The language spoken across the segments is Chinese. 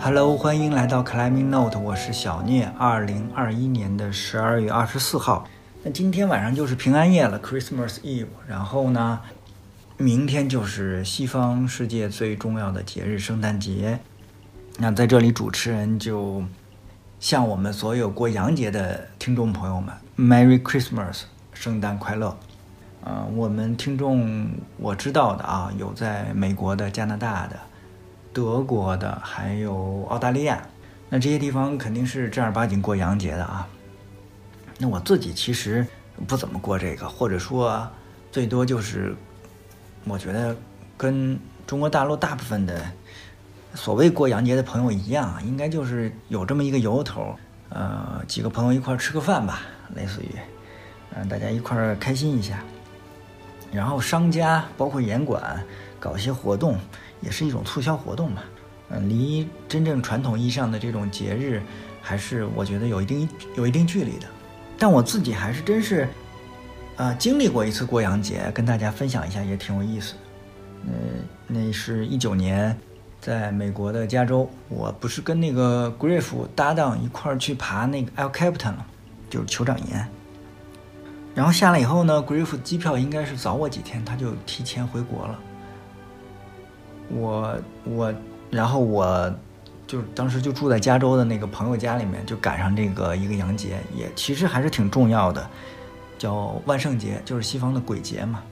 Hello，欢迎来到 Climbing Note，我是小聂。二零二一年的十二月二十四号，那今天晚上就是平安夜了，Christmas Eve。然后呢，明天就是西方世界最重要的节日——圣诞节。那在这里，主持人就向我们所有过洋节的听众朋友们，Merry Christmas，圣诞快乐！啊，我们听众我知道的啊，有在美国的、加拿大的。德国的，还有澳大利亚，那这些地方肯定是正儿八经过洋节的啊。那我自己其实不怎么过这个，或者说最多就是，我觉得跟中国大陆大部分的所谓过洋节的朋友一样，应该就是有这么一个由头，呃，几个朋友一块吃个饭吧，类似于，嗯，大家一块开心一下。然后商家包括严管搞一些活动。也是一种促销活动嘛，嗯，离真正传统意义上的这种节日，还是我觉得有一定有一定距离的。但我自己还是真是，啊，经历过一次过洋节，跟大家分享一下也挺有意思的。嗯，那是一九年，在美国的加州，我不是跟那个 Griff 搭档一块儿去爬那个 El Capitan 了，就是酋长岩。然后下来以后呢，Griff 机票应该是早我几天，他就提前回国了。我我，然后我，就当时就住在加州的那个朋友家里面，就赶上这个一个洋节，也其实还是挺重要的，叫万圣节，就是西方的鬼节嘛。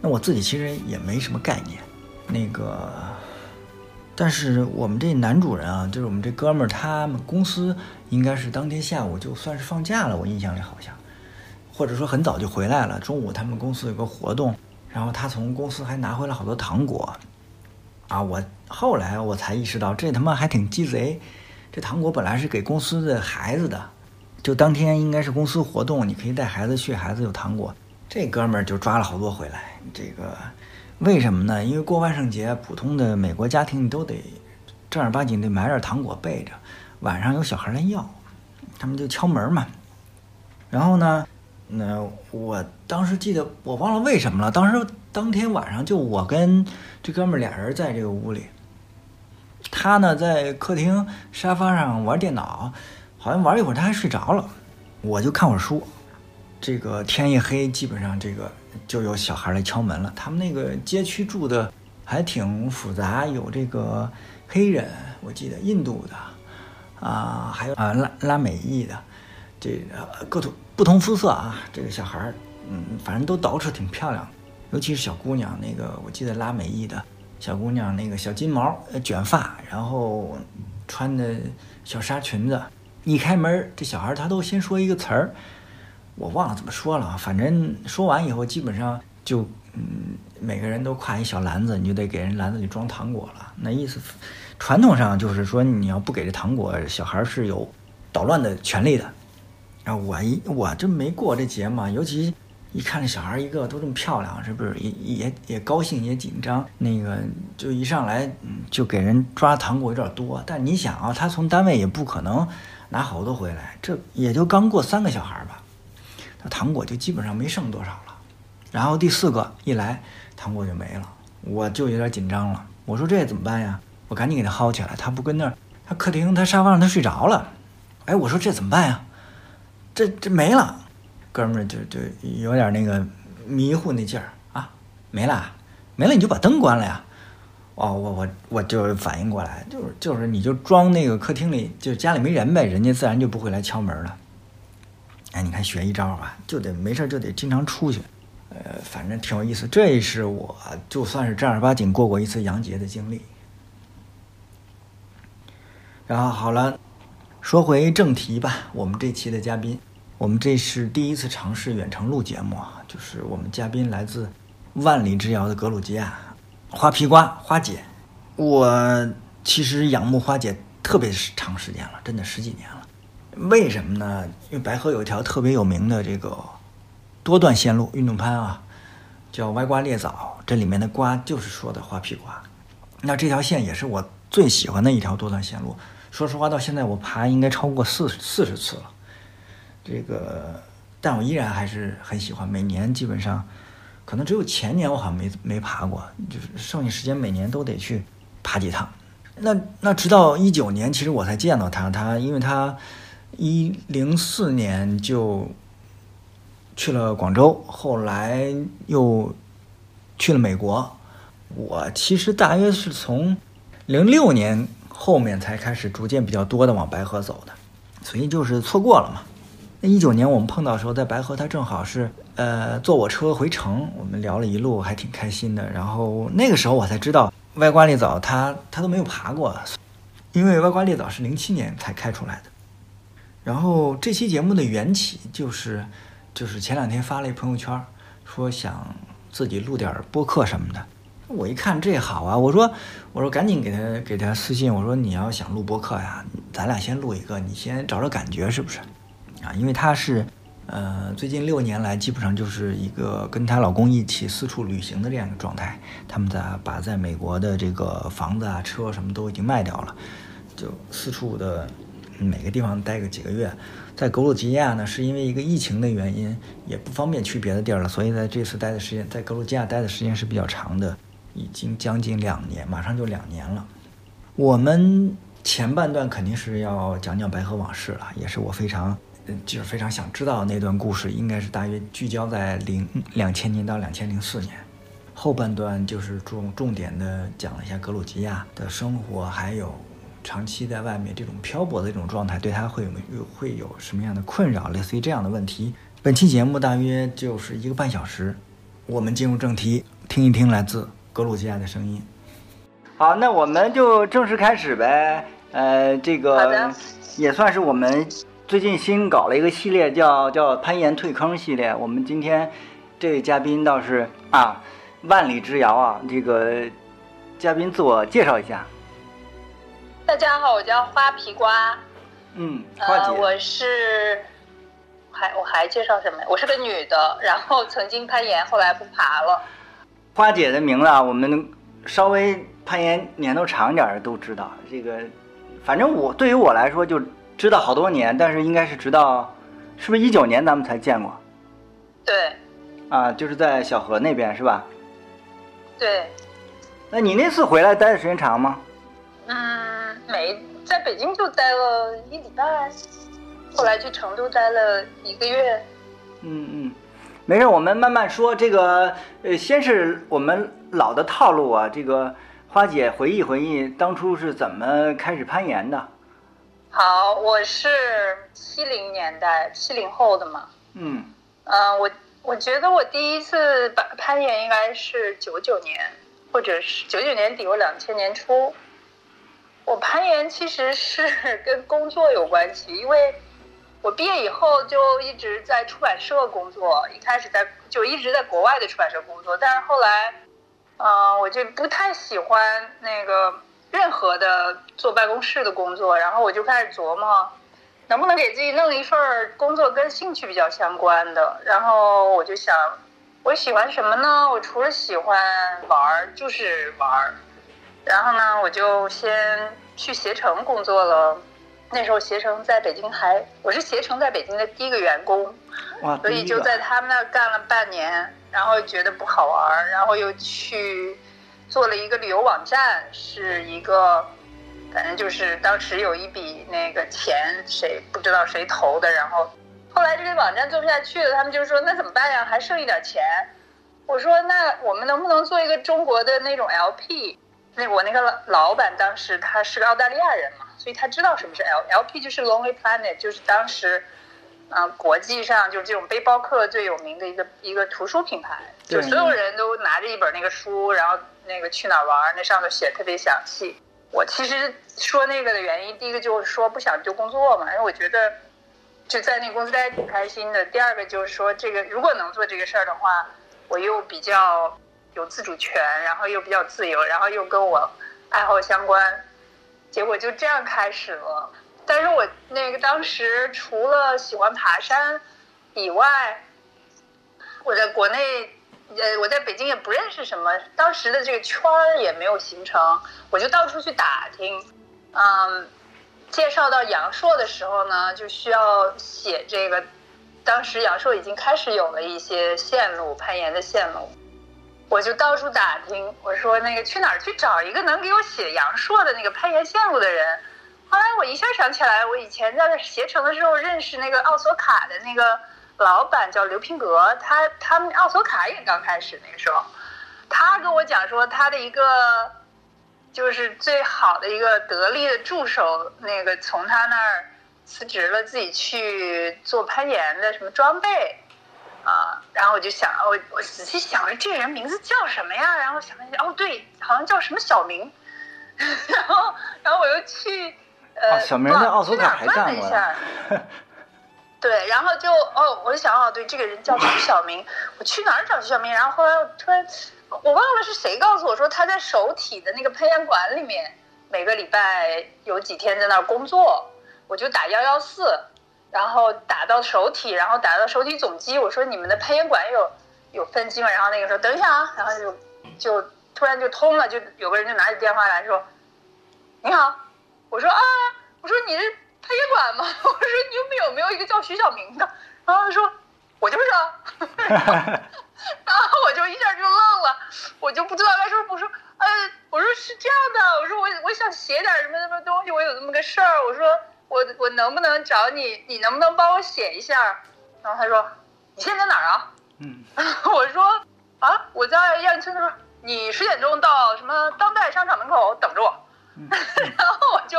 那我自己其实也没什么概念，那个，但是我们这男主人啊，就是我们这哥们儿，他们公司应该是当天下午就算是放假了，我印象里好像，或者说很早就回来了，中午他们公司有个活动。然后他从公司还拿回来好多糖果，啊！我后来我才意识到，这他妈还挺鸡贼。这糖果本来是给公司的孩子的，就当天应该是公司活动，你可以带孩子去，孩子有糖果。这哥们儿就抓了好多回来。这个为什么呢？因为过万圣节，普通的美国家庭你都得正儿八经得买点糖果备着，晚上有小孩来要，他们就敲门嘛。然后呢？那我当时记得，我忘了为什么了。当时当天晚上就我跟这哥们俩人在这个屋里，他呢在客厅沙发上玩电脑，好像玩一会儿他还睡着了，我就看会儿书。这个天一黑，基本上这个就有小孩来敲门了。他们那个街区住的还挺复杂，有这个黑人，我记得印度的，啊，还有啊拉拉美裔的，这个各种。不同肤色啊，这个小孩儿，嗯，反正都捯饬挺漂亮，尤其是小姑娘，那个我记得拉美裔的小姑娘，那个小金毛，卷发，然后穿的小纱裙子，一开门，这小孩他都先说一个词儿，我忘了怎么说了，反正说完以后，基本上就，嗯，每个人都挎一小篮子，你就得给人篮子里装糖果了，那意思，传统上就是说，你要不给这糖果，小孩是有捣乱的权利的。啊，我一我这没过这节嘛，尤其一看这小孩一个都这么漂亮，是不是也也也高兴也紧张？那个就一上来就给人抓糖果有点多，但你想啊，他从单位也不可能拿好多回来，这也就刚过三个小孩吧，那糖果就基本上没剩多少了。然后第四个一来，糖果就没了，我就有点紧张了。我说这怎么办呀？我赶紧给他薅起来，他不跟那儿，他客厅他沙发上他睡着了。哎，我说这怎么办呀？这这没了，哥们儿就就有点那个迷糊那劲儿啊，没了，没了你就把灯关了呀。哦，我我我就反应过来，就是就是你就装那个客厅里，就家里没人呗，人家自然就不会来敲门了。哎，你看学一招吧，就得没事就得经常出去，呃，反正挺有意思。这是我就算是正儿八经过过一次洋节的经历。然后好了。说回正题吧，我们这期的嘉宾，我们这是第一次尝试远程录节目啊，就是我们嘉宾来自万里之遥的格鲁吉亚，花皮瓜花姐。我其实仰慕花姐特别长时间了，真的十几年了。为什么呢？因为白河有一条特别有名的这个多段线路运动攀啊，叫歪瓜裂枣，这里面的瓜就是说的花皮瓜。那这条线也是我最喜欢的一条多段线路。说实话，到现在我爬应该超过四四十次了，这个，但我依然还是很喜欢。每年基本上，可能只有前年我好像没没爬过，就是剩下时间每年都得去爬几趟。那那直到一九年，其实我才见到他。他因为他一零四年就去了广州，后来又去了美国。我其实大约是从零六年后面才开始逐渐比较多的往白河走的，所以就是错过了嘛。那一九年我们碰到的时候，在白河，他正好是呃坐我车回城，我们聊了一路，还挺开心的。然后那个时候我才知道。歪瓜裂枣，他他都没有爬过，因为歪瓜裂枣是零七年才开出来的。然后这期节目的缘起就是，就是前两天发了一朋友圈，说想自己录点播客什么的。我一看这好啊，我说我说赶紧给他给他私信，我说你要想录播客呀，咱俩先录一个，你先找找感觉是不是？啊，因为他是。呃，最近六年来，基本上就是一个跟她老公一起四处旅行的这样一个状态。他们在把在美国的这个房子啊、车什么都已经卖掉了，就四处的每个地方待个几个月。在格鲁吉亚呢，是因为一个疫情的原因，也不方便去别的地儿了，所以在这次待的时间，在格鲁吉亚待的时间是比较长的，已经将近两年，马上就两年了。我们前半段肯定是要讲讲白河往事了，也是我非常。就是非常想知道那段故事，应该是大约聚焦在零两千年到两千零四年，后半段就是重重点的讲了一下格鲁吉亚的生活，还有长期在外面这种漂泊的这种状态，对他会有有会有什么样的困扰，类似于这样的问题。本期节目大约就是一个半小时，我们进入正题，听一听来自格鲁吉亚的声音。好，那我们就正式开始呗。呃，这个也算是我们。最近新搞了一个系列，叫叫攀岩退坑系列。我们今天这位嘉宾倒是啊，万里之遥啊，这个嘉宾自我介绍一下。大家好，我叫花皮瓜。嗯，花姐，我是还我还介绍什么呀？我是个女的，然后曾经攀岩，后来不爬了。花姐的名字啊，我们稍微攀岩年头长点的都知道。这个，反正我对于我来说就。知道好多年，但是应该是直到，是不是一九年咱们才见过？对。啊，就是在小河那边是吧？对。那你那次回来待的时间长吗？嗯，没，在北京就待了一礼拜，后来去成都待了一个月。嗯嗯，没事，我们慢慢说。这个呃，先是我们老的套路啊，这个花姐回忆回忆当初是怎么开始攀岩的。好，我是七零年代七零后的嘛。嗯。嗯，我我觉得我第一次攀攀岩应该是九九年，或者是九九年底或两千年初。我攀岩其实是跟工作有关系，因为我毕业以后就一直在出版社工作，一开始在就一直在国外的出版社工作，但是后来，嗯，我就不太喜欢那个。任何的坐办公室的工作，然后我就开始琢磨，能不能给自己弄一份工作跟兴趣比较相关的。然后我就想，我喜欢什么呢？我除了喜欢玩就是玩。然后呢，我就先去携程工作了。那时候携程在北京还，我是携程在北京的第一个员工，所以就在他们那儿干了半年，然后觉得不好玩儿，然后又去。做了一个旅游网站，是一个，反正就是当时有一笔那个钱，谁不知道谁投的，然后后来这个网站做不下去了，他们就说那怎么办呀？还剩一点钱。我说那我们能不能做一个中国的那种 LP？那我那个老老板当时他是个澳大利亚人嘛，所以他知道什么是 LLP，就是 Lonely Planet，就是当时。啊，国际上就是这种背包客最有名的一个一个图书品牌，就所有人都拿着一本那个书，然后那个去哪儿玩，那上头写特别详细。我其实说那个的原因，第一个就是说不想丢工作嘛，因为我觉得就在那公司待挺开心的。第二个就是说，这个如果能做这个事儿的话，我又比较有自主权，然后又比较自由，然后又跟我爱好相关，结果就这样开始了。但是我那个当时除了喜欢爬山以外，我在国内，呃，我在北京也不认识什么，当时的这个圈儿也没有形成，我就到处去打听，嗯，介绍到阳朔的时候呢，就需要写这个，当时阳朔已经开始有了一些线路，攀岩的线路，我就到处打听，我说那个去哪儿去找一个能给我写阳朔的那个攀岩线路的人。后来我一下想起来，我以前在携程的时候认识那个奥索卡的那个老板叫刘平格，他他们奥索卡也刚开始那个时候，他跟我讲说他的一个就是最好的一个得力的助手，那个从他那儿辞职了，自己去做攀岩的什么装备。啊，然后我就想，我我仔细想着这人名字叫什么呀？然后想了想，哦，对，好像叫什么小明。然后，然后我又去，呃，小明在奥索卡还干过。对，然后就哦，我就想，哦，对，这个人叫徐小明。我去哪儿找徐小明？然后后来我突然，我忘了是谁告诉我说他在首体的那个培养馆里面，每个礼拜有几天在那儿工作。我就打幺幺四。然后打到手体，然后打到手体总机，我说你们的喷烟管有有分机吗？然后那个说等一下啊，然后就就突然就通了，就有个人就拿起电话来说，你好，我说啊，我说你是喷烟管吗？我说你有没有没有一个叫徐小明的？然后他说我就是啊，然后我就一下就愣了，我就不知道该说，不说呃，我说是这样的，我说我我想写点什么什么东西，我有这么个事儿，我说。我我能不能找你？你能不能帮我写一下？然后他说：“你现在在哪儿啊？”嗯，我说：“啊，我在亚运村。”他说：“你十点钟到什么当代商场门口等着我。” 然后我就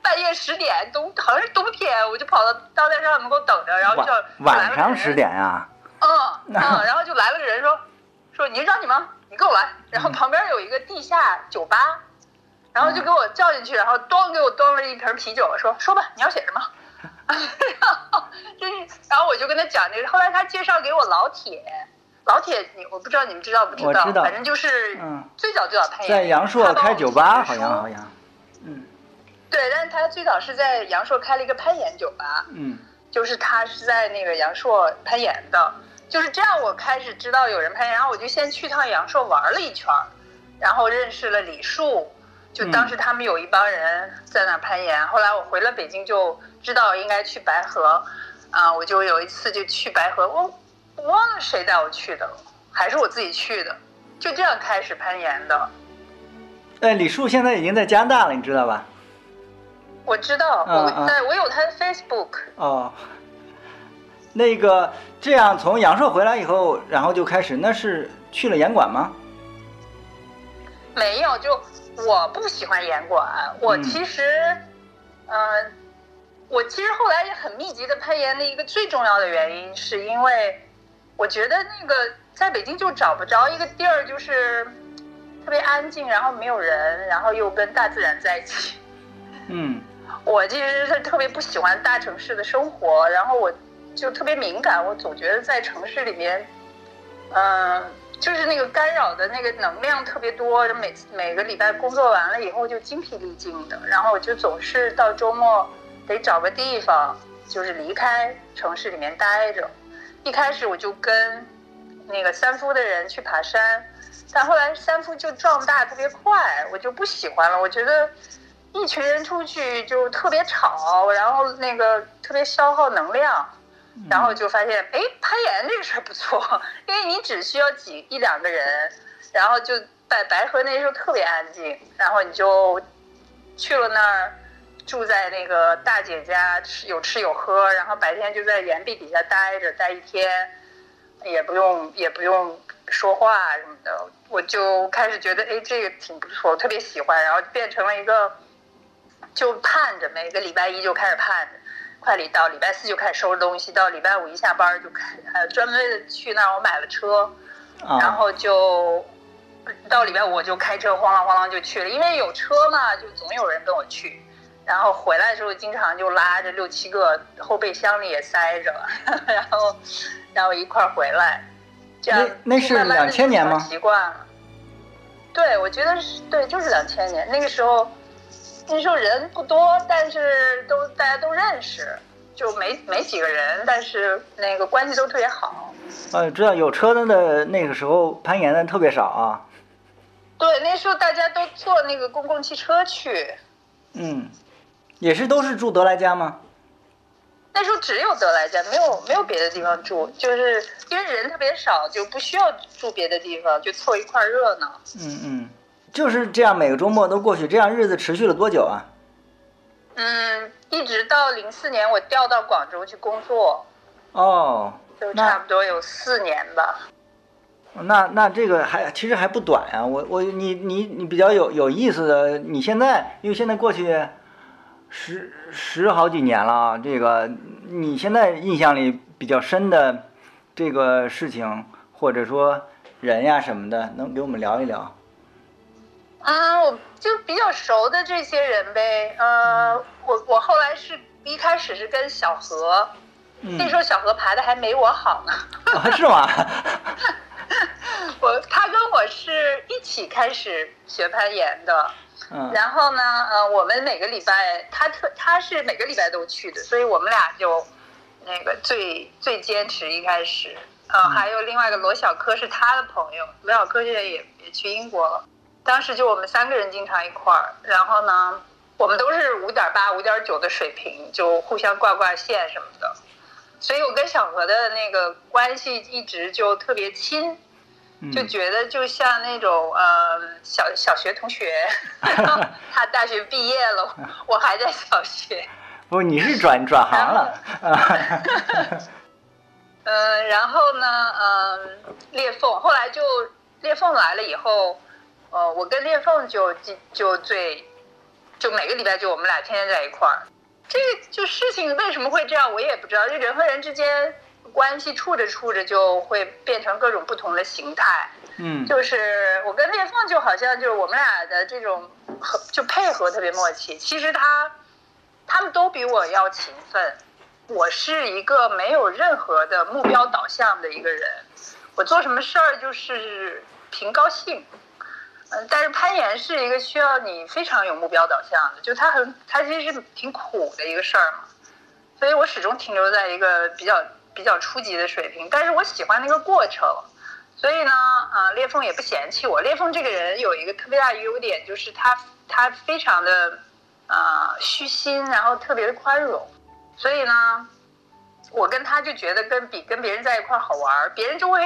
半夜十点冬好像是冬天，我就跑到当代商场门口等着，然后就晚上十点呀。嗯嗯，然后就来了个人说：“说你是张景吗？你跟我来。”然后旁边有一个地下酒吧。然后就给我叫进去，然后端给我端了一瓶啤酒，说说吧，你要写什么？然后就是，然后我就跟他讲那个。后来他介绍给我老铁，老铁，你我不知道你们知道不知道？反正就是最早最早在阳朔开酒吧，好像好像。嗯。对，但是他最早是在阳朔开了一个攀岩酒吧。嗯。就是他是在那个阳朔攀岩的，就是这样。我开始知道有人攀岩，然后我就先去趟阳朔玩了一圈，然后认识了李树。就当时他们有一帮人在那攀岩，后来我回了北京就知道应该去白河，啊，我就有一次就去白河，我我忘了谁带我去的了，还是我自己去的，就这样开始攀岩的。哎，李树现在已经在加拿大了，你知道吧？我知道，我在我有他的 Facebook。哦，那个这样从阳朔回来以后，然后就开始，那是去了岩馆吗？没有，就。我不喜欢严管，我其实，嗯，我其实后来也很密集的攀岩的一个最重要的原因，是因为我觉得那个在北京就找不着一个地儿，就是特别安静，然后没有人，然后又跟大自然在一起。嗯，我其实是特别不喜欢大城市的生活，然后我就特别敏感，我总觉得在城市里面，嗯。就是那个干扰的那个能量特别多，每每个礼拜工作完了以后就精疲力尽的，然后我就总是到周末得找个地方，就是离开城市里面待着。一开始我就跟那个三夫的人去爬山，但后来三夫就壮大特别快，我就不喜欢了。我觉得一群人出去就特别吵，然后那个特别消耗能量。然后就发现，哎，攀岩这个事儿不错，因为你只需要几一两个人，然后就白白河那时候特别安静，然后你就去了那儿，住在那个大姐家，吃有吃有喝，然后白天就在岩壁底下待着待一天，也不用也不用说话什么的，我就开始觉得，哎，这个挺不错，特别喜欢，然后变成了一个，就盼着每个礼拜一就开始盼着。快礼到礼拜四就开始收拾东西，到礼拜五一下班就开，呃，专门的去那儿我买了车，然后就到礼拜五我就开车晃啷晃啷就去了，因为有车嘛，就总有人跟我去，然后回来的时候经常就拉着六七个，后备箱里也塞着，然后然后一块儿回来，这样那是两千年吗？习惯了，对，我觉得是对，就是两千年那个时候。那时候人不多，但是都大家都认识，就没没几个人，但是那个关系都特别好。呃，知道有车的的那个时候攀岩的特别少啊。对，那时候大家都坐那个公共汽车去。嗯，也是都是住德莱家吗？那时候只有德莱家，没有没有别的地方住，就是因为人特别少，就不需要住别的地方，就凑一块儿热闹。嗯嗯，就是这样，每个周末都过去，这样日子持续了多久啊？嗯，一直到零四年我调到广州去工作，哦，就差不多有四年吧。那那这个还其实还不短啊，我我你你你比较有有意思的，你现在因为现在过去十十好几年了啊，这个你现在印象里比较深的这个事情或者说人呀什么的，能给我们聊一聊？啊，我就比较熟的这些人呗。呃，我我后来是一开始是跟小何，嗯那时候小何爬的还没我好呢。啊是吗？我他跟我是一起开始学攀岩的，嗯然后呢，呃，我们每个礼拜他特他是每个礼拜都去的，所以我们俩就那个最最坚持一开始。呃，还有另外一个罗小柯是他的朋友，罗小柯现在也也去英国了。当时就我们三个人经常一块儿，然后呢，我们都是五点八、五点九的水平，就互相挂挂线什么的。所以我跟小何的那个关系一直就特别亲，就嗯觉得就像那种呃小小学同学，他大学毕业了，我还在小学，不，你是转转行了啊？嗯，然后呢，嗯，裂缝后来就裂缝来了以后，呃，我跟裂缝就就就最，就每个礼拜就我们俩天天在一块儿。这个就事情为什么会这样，我也不知道。就人和人之间关系处着处着就会变成各种不同的形态。嗯就是我跟裂缝就好像就是我们俩的这种和就配合特别默契。其实他他们都比我要勤奋，我是一个没有任何的目标导向的一个人，我做什么事儿就是凭高兴。但是攀岩是一个需要你非常有目标导向的，就它很它其实是挺苦的一个事儿嘛，所以我始终停留在一个比较比较初级的水平，但是我喜欢那个过程。所以呢，啊、裂缝也不嫌弃我。裂缝这个人有一个特别大的优点，就是他他非常的啊、虚心，然后特别的宽容。所以呢，我跟他就觉得跟比跟别人在一块儿好玩儿，别人就会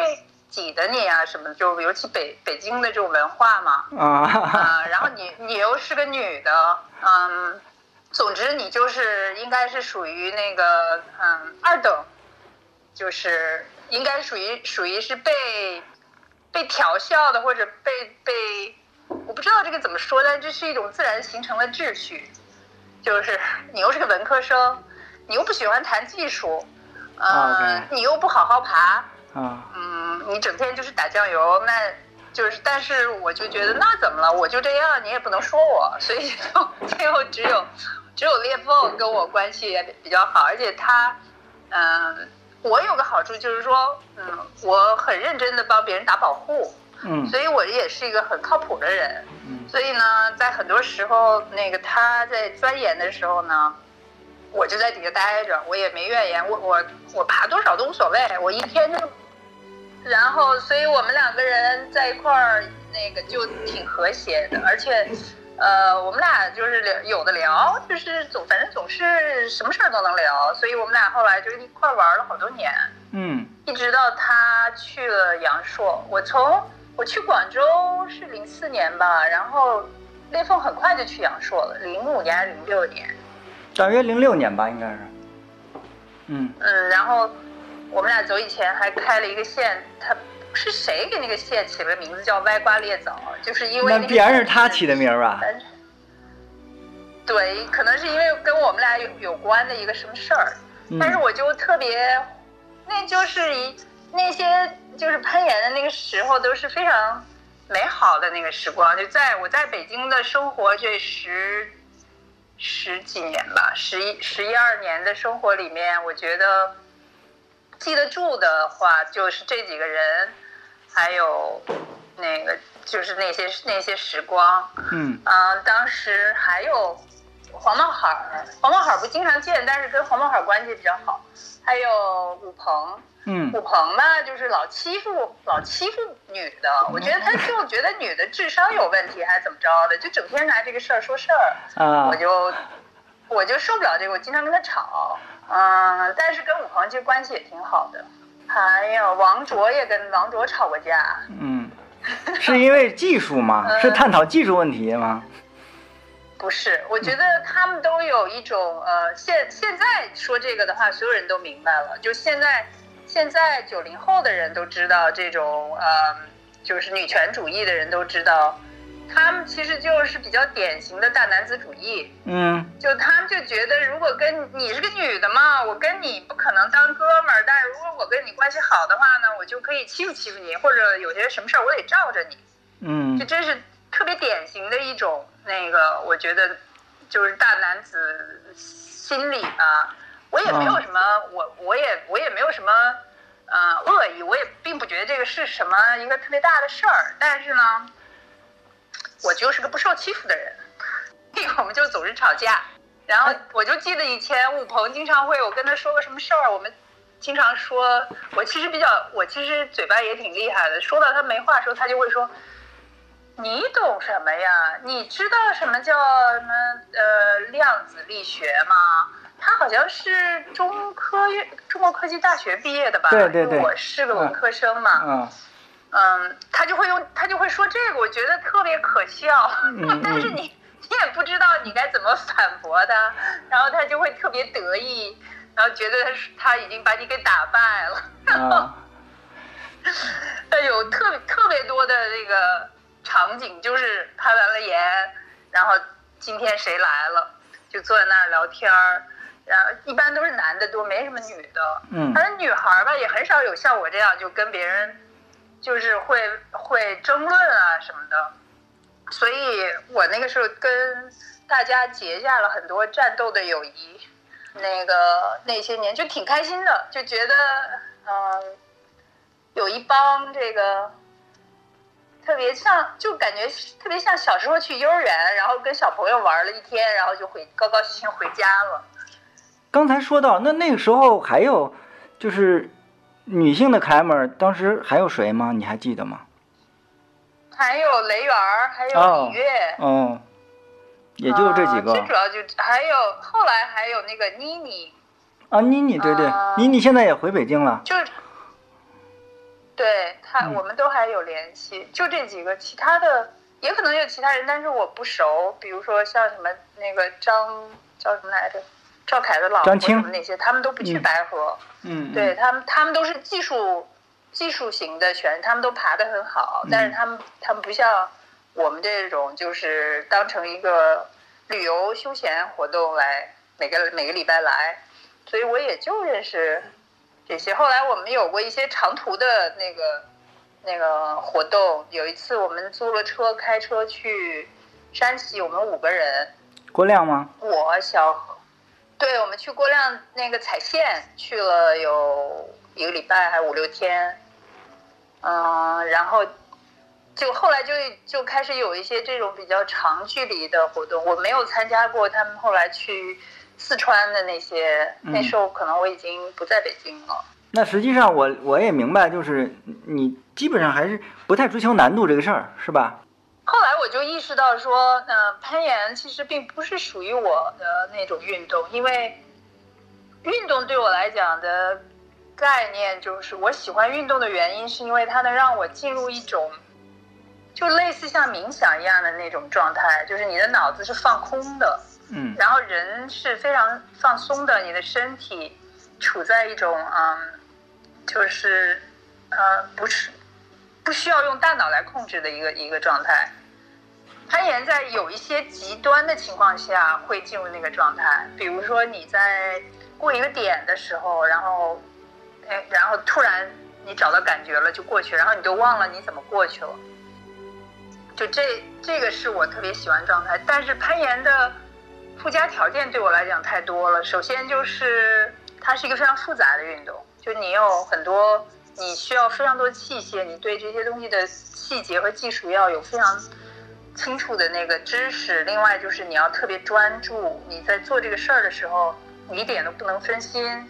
挤的你啊什么的，就尤其北北京的这种文化嘛，啊。啊，然后你你又是个女的，嗯，总之你就是应该是属于那个嗯二等，就是应该属于属于是被被调笑的或者被被我不知道这个怎么说，但这是一种自然形成的秩序，就是 你又是个文科生，你又不喜欢谈技术，啊嗯、你又不好好爬，啊嗯，你整天就是打酱油，那就是，但是我就觉得那怎么了？我就这样，你也不能说我，所以就最后只有只有裂缝跟我关系也比较好，而且他，嗯、我有个好处就是说，嗯，我很认真的帮别人打保护，嗯所以我也是一个很靠谱的人。嗯所以呢，在很多时候，那个他在钻研的时候呢，我就在底下待着，我也没怨言，我我我爬多少都无所谓，我一天就，然后，所以我们两个人在一块儿，那个就挺和谐的，而且，呃，我们俩就是聊有的聊，就是总反正总是什么事儿都能聊，所以我们俩后来就一块儿玩了好多年。嗯一直到他去了阳朔，我从我去广州是零四年吧，然后裂缝很快就去阳朔了，零五年还是零六年，大约零六年吧，应该是。嗯嗯，然后我们俩走以前还开了一个县，他是谁给那个县起了名字叫歪瓜裂枣，就是因为那个必然是他起的名儿吧？对，可能是因为跟我们俩有有关的一个什么事儿，嗯但是我就特别，那就是一那些就是攀岩的那个时候都是非常美好的那个时光。就在我在北京的生活这十十几年吧，十一十一二年的生活里面，我觉得记得住的话，就是这几个人，还有那个就是那些那些时光。嗯嗯，当时还有黄茂海，黄茂海不经常见，但是跟黄茂海关系比较好。还有武鹏，嗯武鹏吧，就是老欺负老欺负女的，我觉得他就觉得女的智商有问题，还是怎么着的，就整天拿这个事儿说事儿。啊我就我就受不了这个，我经常跟他吵。嗯，但是跟武鹏其实关系也挺好的。还有王卓也跟王卓吵过架。嗯，是因为技术吗？嗯是探讨技术问题吗？不是，我觉得他们都有一种呃，现现在说这个的话，所有人都明白了。就现在，现在九零后的人都知道这种呃，就是女权主义的人都知道，他们其实就是比较典型的大男子主义。嗯就他们就觉得，如果跟你是个女的嘛，我跟你不可能当哥们儿，但是如果我跟你关系好的话呢，我就可以欺负欺负你，或者有些什么事儿我得罩着你。嗯这真是特别典型的一种那个，我觉得就是大男子心理吧。我也没有什么，我我也我也没有什么呃恶意，我也并不觉得这个是什么一个特别大的事儿。但是呢，我就是个不受欺负的人，我们就总是吵架。然后我就记得以前武鹏经常会，我跟他说个什么事儿，我们经常说，我其实比较，我其实嘴巴也挺厉害的，说到他没话的时候，他就会说。你懂什么呀？你知道什么叫什么呃量子力学吗？他好像是中科院中国科技大学毕业的吧？对对对我是个文科生嘛。嗯嗯，他就会用他就会说这个，我觉得特别可笑。嗯 但是你你也不知道你该怎么反驳他，然后他就会特别得意，然后觉得他是他已经把你给打败了。啊但有特别特别多的那个场景，就是拍完了盐，然后今天谁来了，就坐在那儿聊天儿，然后一般都是男的多，没什么女的。嗯反正女孩儿吧，也很少有像我这样就跟别人，就是会会争论啊什么的。所以我那个时候跟大家结下了很多战斗的友谊，那个那些年就挺开心的，就觉得嗯、有一帮这个特别像，就感觉特别像小时候去幼儿园，然后跟小朋友玩了一天，然后就回高高兴兴回家了。刚才说到，那那个时候还有就是女性的 climber，当时还有谁吗？你还记得吗？还有雷园儿，还有哦李悦，哦，也就这几个啊最主要就还有后来还有那个妮妮，啊。妮妮，对对啊，妮妮现在也回北京了。就是对他，嗯我们都还有联系，就这几个，其他的也可能有其他人，但是我不熟。比如说像什么那个张叫什么来着，赵凯的老婆什么那些，他们都不去嗯白河。嗯，对他们，他们都是技术技术型的选手，他们都爬得很好，嗯但是他们他们不像我们这种，就是当成一个旅游休闲活动来每个每个礼拜来，所以我也就认识这些。后来我们有过一些长途的那个那个活动，有一次我们租了车开车去山西，我们五个人，郭亮吗？我小何，对，我们去郭亮那个踩线去了有一个礼拜，还五六天，嗯，然后就后来就就开始有一些这种比较长距离的活动，我没有参加过他们后来去四川的那些，那时候可能我已经不在北京了。那实际上我我也明白，就是你基本上还是不太追求难度这个事儿，是吧？后来我就意识到说，呃，攀岩其实并不是属于我的那种运动，因为运动对我来讲的概念就是，我喜欢运动的原因是因为它能让我进入一种，就类似像冥想一样的那种状态，就是你的脑子是放空的，嗯然后人是非常放松的，你的身体处在一种嗯，就是呃不是不需要用大脑来控制的一个一个状态。攀岩在有一些极端的情况下会进入那个状态，比如说你在过一个点的时候，然后，哎，然后突然你找到感觉了就过去，然后你都忘了你怎么过去了。就这这个是我特别喜欢状态，但是攀岩的附加条件对我来讲太多了。首先就是它是一个非常复杂的运动，就你有很多你需要非常多的器械，你对这些东西的细节和技术要有非常清楚的那个知识。另外就是你要特别专注，你在做这个事儿的时候，你一点都不能分心。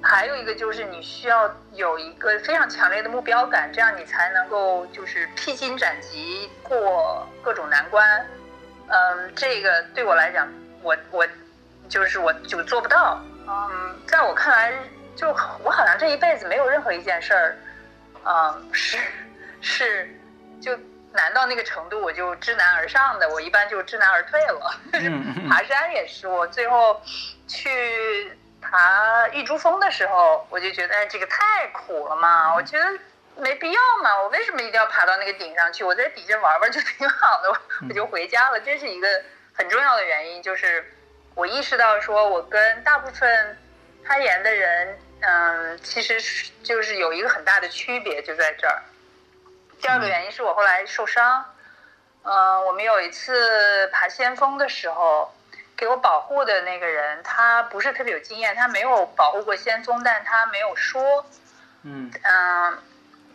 还有一个就是你需要有一个非常强烈的目标感，这样你才能够就是披荆斩棘过各种难关。嗯，这个对我来讲，我我就是我就做不到。嗯，在我看来，就我好像这一辈子没有任何一件事儿，嗯，是是就难到那个程度我就知难而上的，我一般就知难而退了。爬山也是，我最后去爬玉珠峰的时候，我就觉得哎，这个太苦了嘛，我觉得没必要嘛，我为什么一定要爬到那个顶上去？我在底下玩玩就挺好的，我就回家了。这是一个很重要的原因，就是。我意识到，说我跟大部分攀岩的人，嗯，其实是就是有一个很大的区别，就在这儿。第二个原因是我后来受伤，嗯，我们有一次爬先锋的时候，给我保护的那个人，他不是特别有经验，他没有保护过先锋，但他没有说，嗯嗯。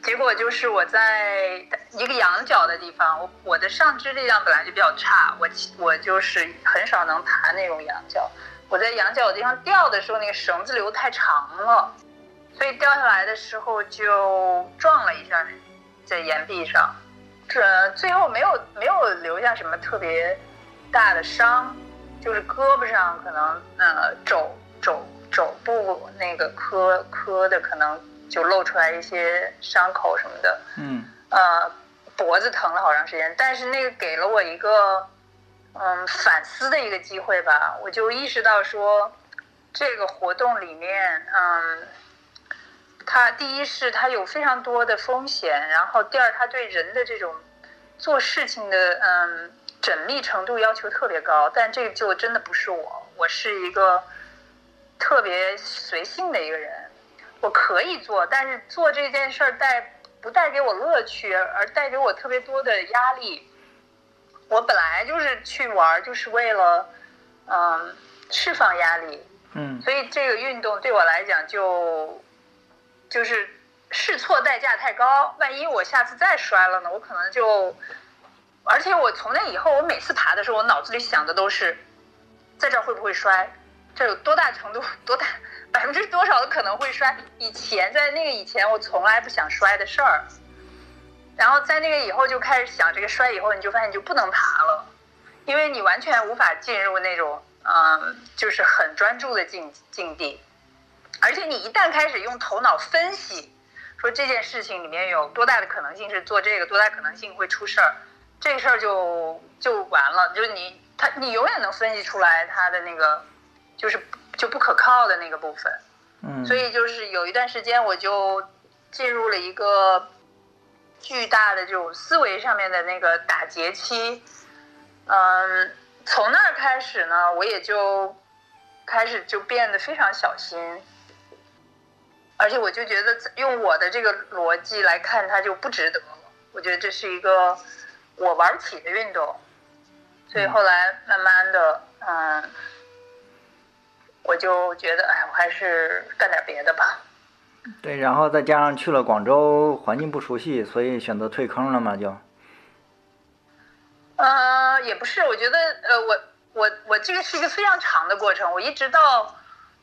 结果就是我在一个仰角的地方，我我的上肢力量本来就比较差，我我就是很少能爬那种仰角。我在仰角的地方掉的时候，那个绳子留太长了，所以掉下来的时候就撞了一下在岩壁上，这最后没有没有留下什么特别大的伤，就是胳膊上可能呃肘肘肘部那个磕磕的可能。就露出来一些伤口什么的，嗯，呃，脖子疼了好长时间，但是那个给了我一个，嗯，反思的一个机会吧。我就意识到说，这个活动里面，嗯，它第一是它有非常多的风险，然后第二它对人的这种做事情的，嗯，缜密程度要求特别高。但这个就真的不是我，我是一个特别随性的一个人。我可以做，但是做这件事儿带不带给我乐趣，而带给我特别多的压力。我本来就是去玩，就是为了嗯释放压力。嗯。所以这个运动对我来讲就就是试错代价太高，万一我下次再摔了呢？我可能就，而且我从那以后，我每次爬的时候，我脑子里想的都是在这儿会不会摔，这有多大程度多大。百分之多少的可能会摔？以前在那个以前，我从来不想摔的事儿。然后在那个以后就开始想这个摔以后，你就发现你就不能爬了，因为你完全无法进入那种嗯，就是很专注的境境地。而且你一旦开始用头脑分析，说这件事情里面有多大的可能性是做这个，多大可能性会出事儿，这个事儿就就完了。就是你他你永远能分析出来他的那个就是。就不可靠的那个部分，嗯，所以就是有一段时间，我就进入了一个巨大的这种思维上面的那个打结期，嗯，从那儿开始呢，我也就开始就变得非常小心，而且我就觉得用我的这个逻辑来看，它就不值得了。我觉得这是一个我玩不起的运动，所以后来慢慢的，嗯。我就觉得，哎，我还是干点别的吧。对，然后再加上去了广州，环境不熟悉，所以选择退坑了嘛，就。呃，也不是，我觉得，呃，我我我这个是一个非常长的过程。我一直到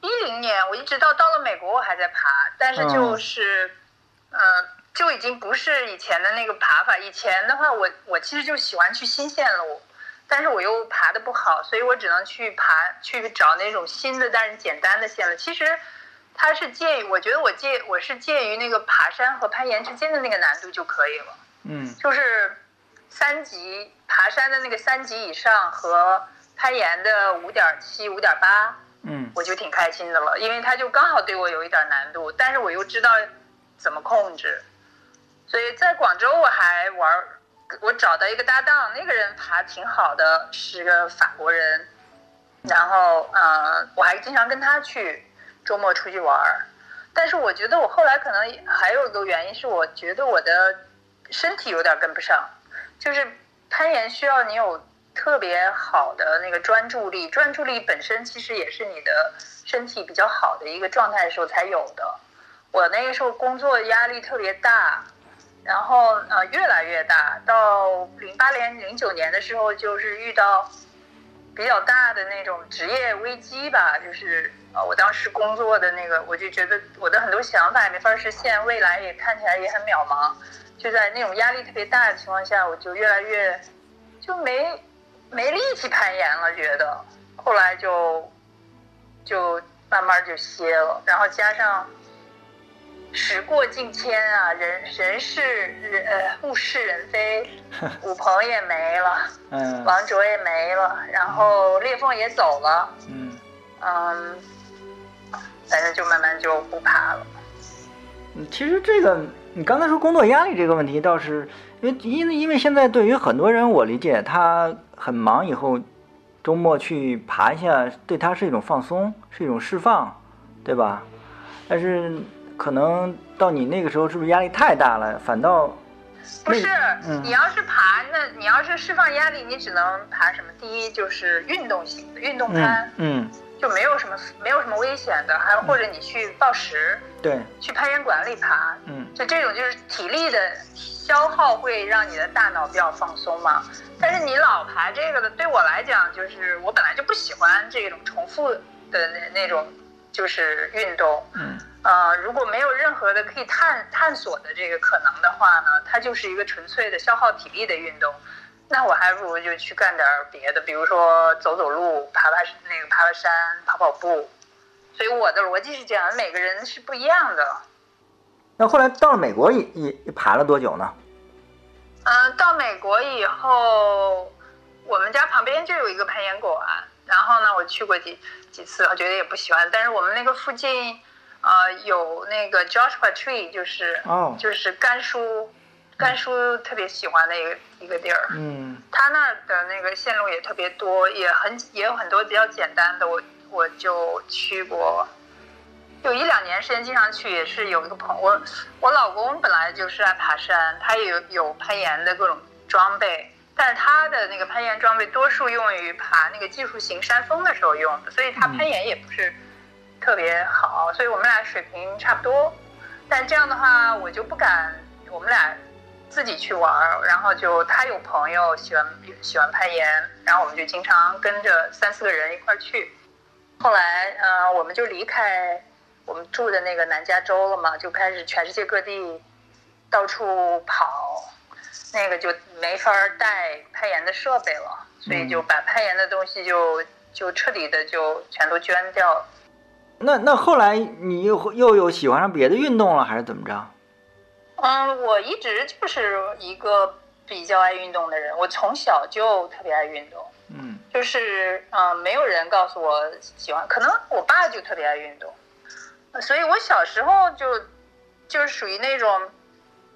一零年，我一直到到了美国，我还在爬，但是就是，嗯，就已经不是以前的那个爬法。以前的话，我我其实就喜欢去新线路。但是我又爬的不好，所以我只能去爬去找那种新的但是简单的线路。其实它是介于，我觉得我介我是介于那个爬山和攀岩之间的那个难度就可以了。嗯，就是三级爬山的那个三级以上和攀岩的五点七、五点八，嗯，我就挺开心的了，因为他就刚好对我有一点难度，但是我又知道怎么控制，所以在广州我还玩。我找到一个搭档，那个人爬挺好的，是个法国人。然后，嗯，我还经常跟他去周末出去玩。但是我觉得我后来可能还有一个原因是，我觉得我的身体有点跟不上。就是攀岩需要你有特别好的那个专注力，专注力本身其实也是你的身体比较好的一个状态的时候才有的。我那个时候工作压力特别大。然后呃越来越大，到零八年、零九年的时候，就是遇到比较大的那种职业危机吧，就是呃我当时工作的那个，我就觉得我的很多想法也没法实现，未来也看起来也很渺茫，就在那种压力特别大的情况下，我就越来越就没没力气攀岩了，觉得。后来就就慢慢就歇了，然后加上时过境迁啊，人人事人呃物是人非，武鹏也没了，嗯。王卓也没了，然后裂缝也走了，嗯。嗯，反正就慢慢就不爬了。嗯，其实这个你刚才说工作压力这个问题，倒是因为因为因为现在对于很多人，我理解他很忙以后，周末去爬一下，对他是一种放松，是一种释放，对吧？但是可能到你那个时候，是不是压力太大了，反倒不是，嗯你要是爬，那你要是释放压力，你只能爬什么？第一就是运动型的运动攀嗯，嗯就没有什么没有什么危险的，还或者你去报时，对，去攀岩馆里爬，嗯就这种就是体力的消耗会让你的大脑比较放松嘛。但是你老爬这个的，对我来讲，就是我本来就不喜欢这种重复的那那种就是运动。嗯呃，如果没有任何的可以探探索的这个可能的话呢，它就是一个纯粹的消耗体力的运动。那我还不如就去干点别的，比如说走走路、爬爬那个爬爬山、跑跑步。所以我的逻辑是这样，每个人是不一样的。那后来到了美国也也也爬了多久呢？嗯，到美国以后，我们家旁边就有一个攀岩馆，然后呢，我去过几几次，我觉得也不喜欢。但是我们那个附近，呃，有那个 Joshua Tree，就是、哦就是甘叔，甘叔特别喜欢的一个一个地儿。嗯他那儿的那个线路也特别多，也很也有很多比较简单的，我我就去过，有一两年时间经常去，也是有一个朋我我老公本来就是爱爬山，他也有有攀岩的各种装备，但是他的那个攀岩装备多数用于爬那个技术型山峰的时候用的，所以他攀岩也不是特别好，所以我们俩水平差不多。但这样的话，我就不敢我们俩自己去玩儿，然后就他有朋友喜欢喜欢攀岩，然后我们就经常跟着三四个人一块儿去。后来，呃，我们就离开我们住的那个南加州了嘛，就开始全世界各地到处跑，那个就没法儿带攀岩的设备了，所以就把攀岩的东西就就彻底的就全都捐掉了。那那后来你又又有喜欢上别的运动了，还是怎么着？嗯，我一直就是一个比较爱运动的人，我从小就特别爱运动。嗯就是嗯、呃没有人告诉我喜欢，可能我爸就特别爱运动，呃所以我小时候就就是属于那种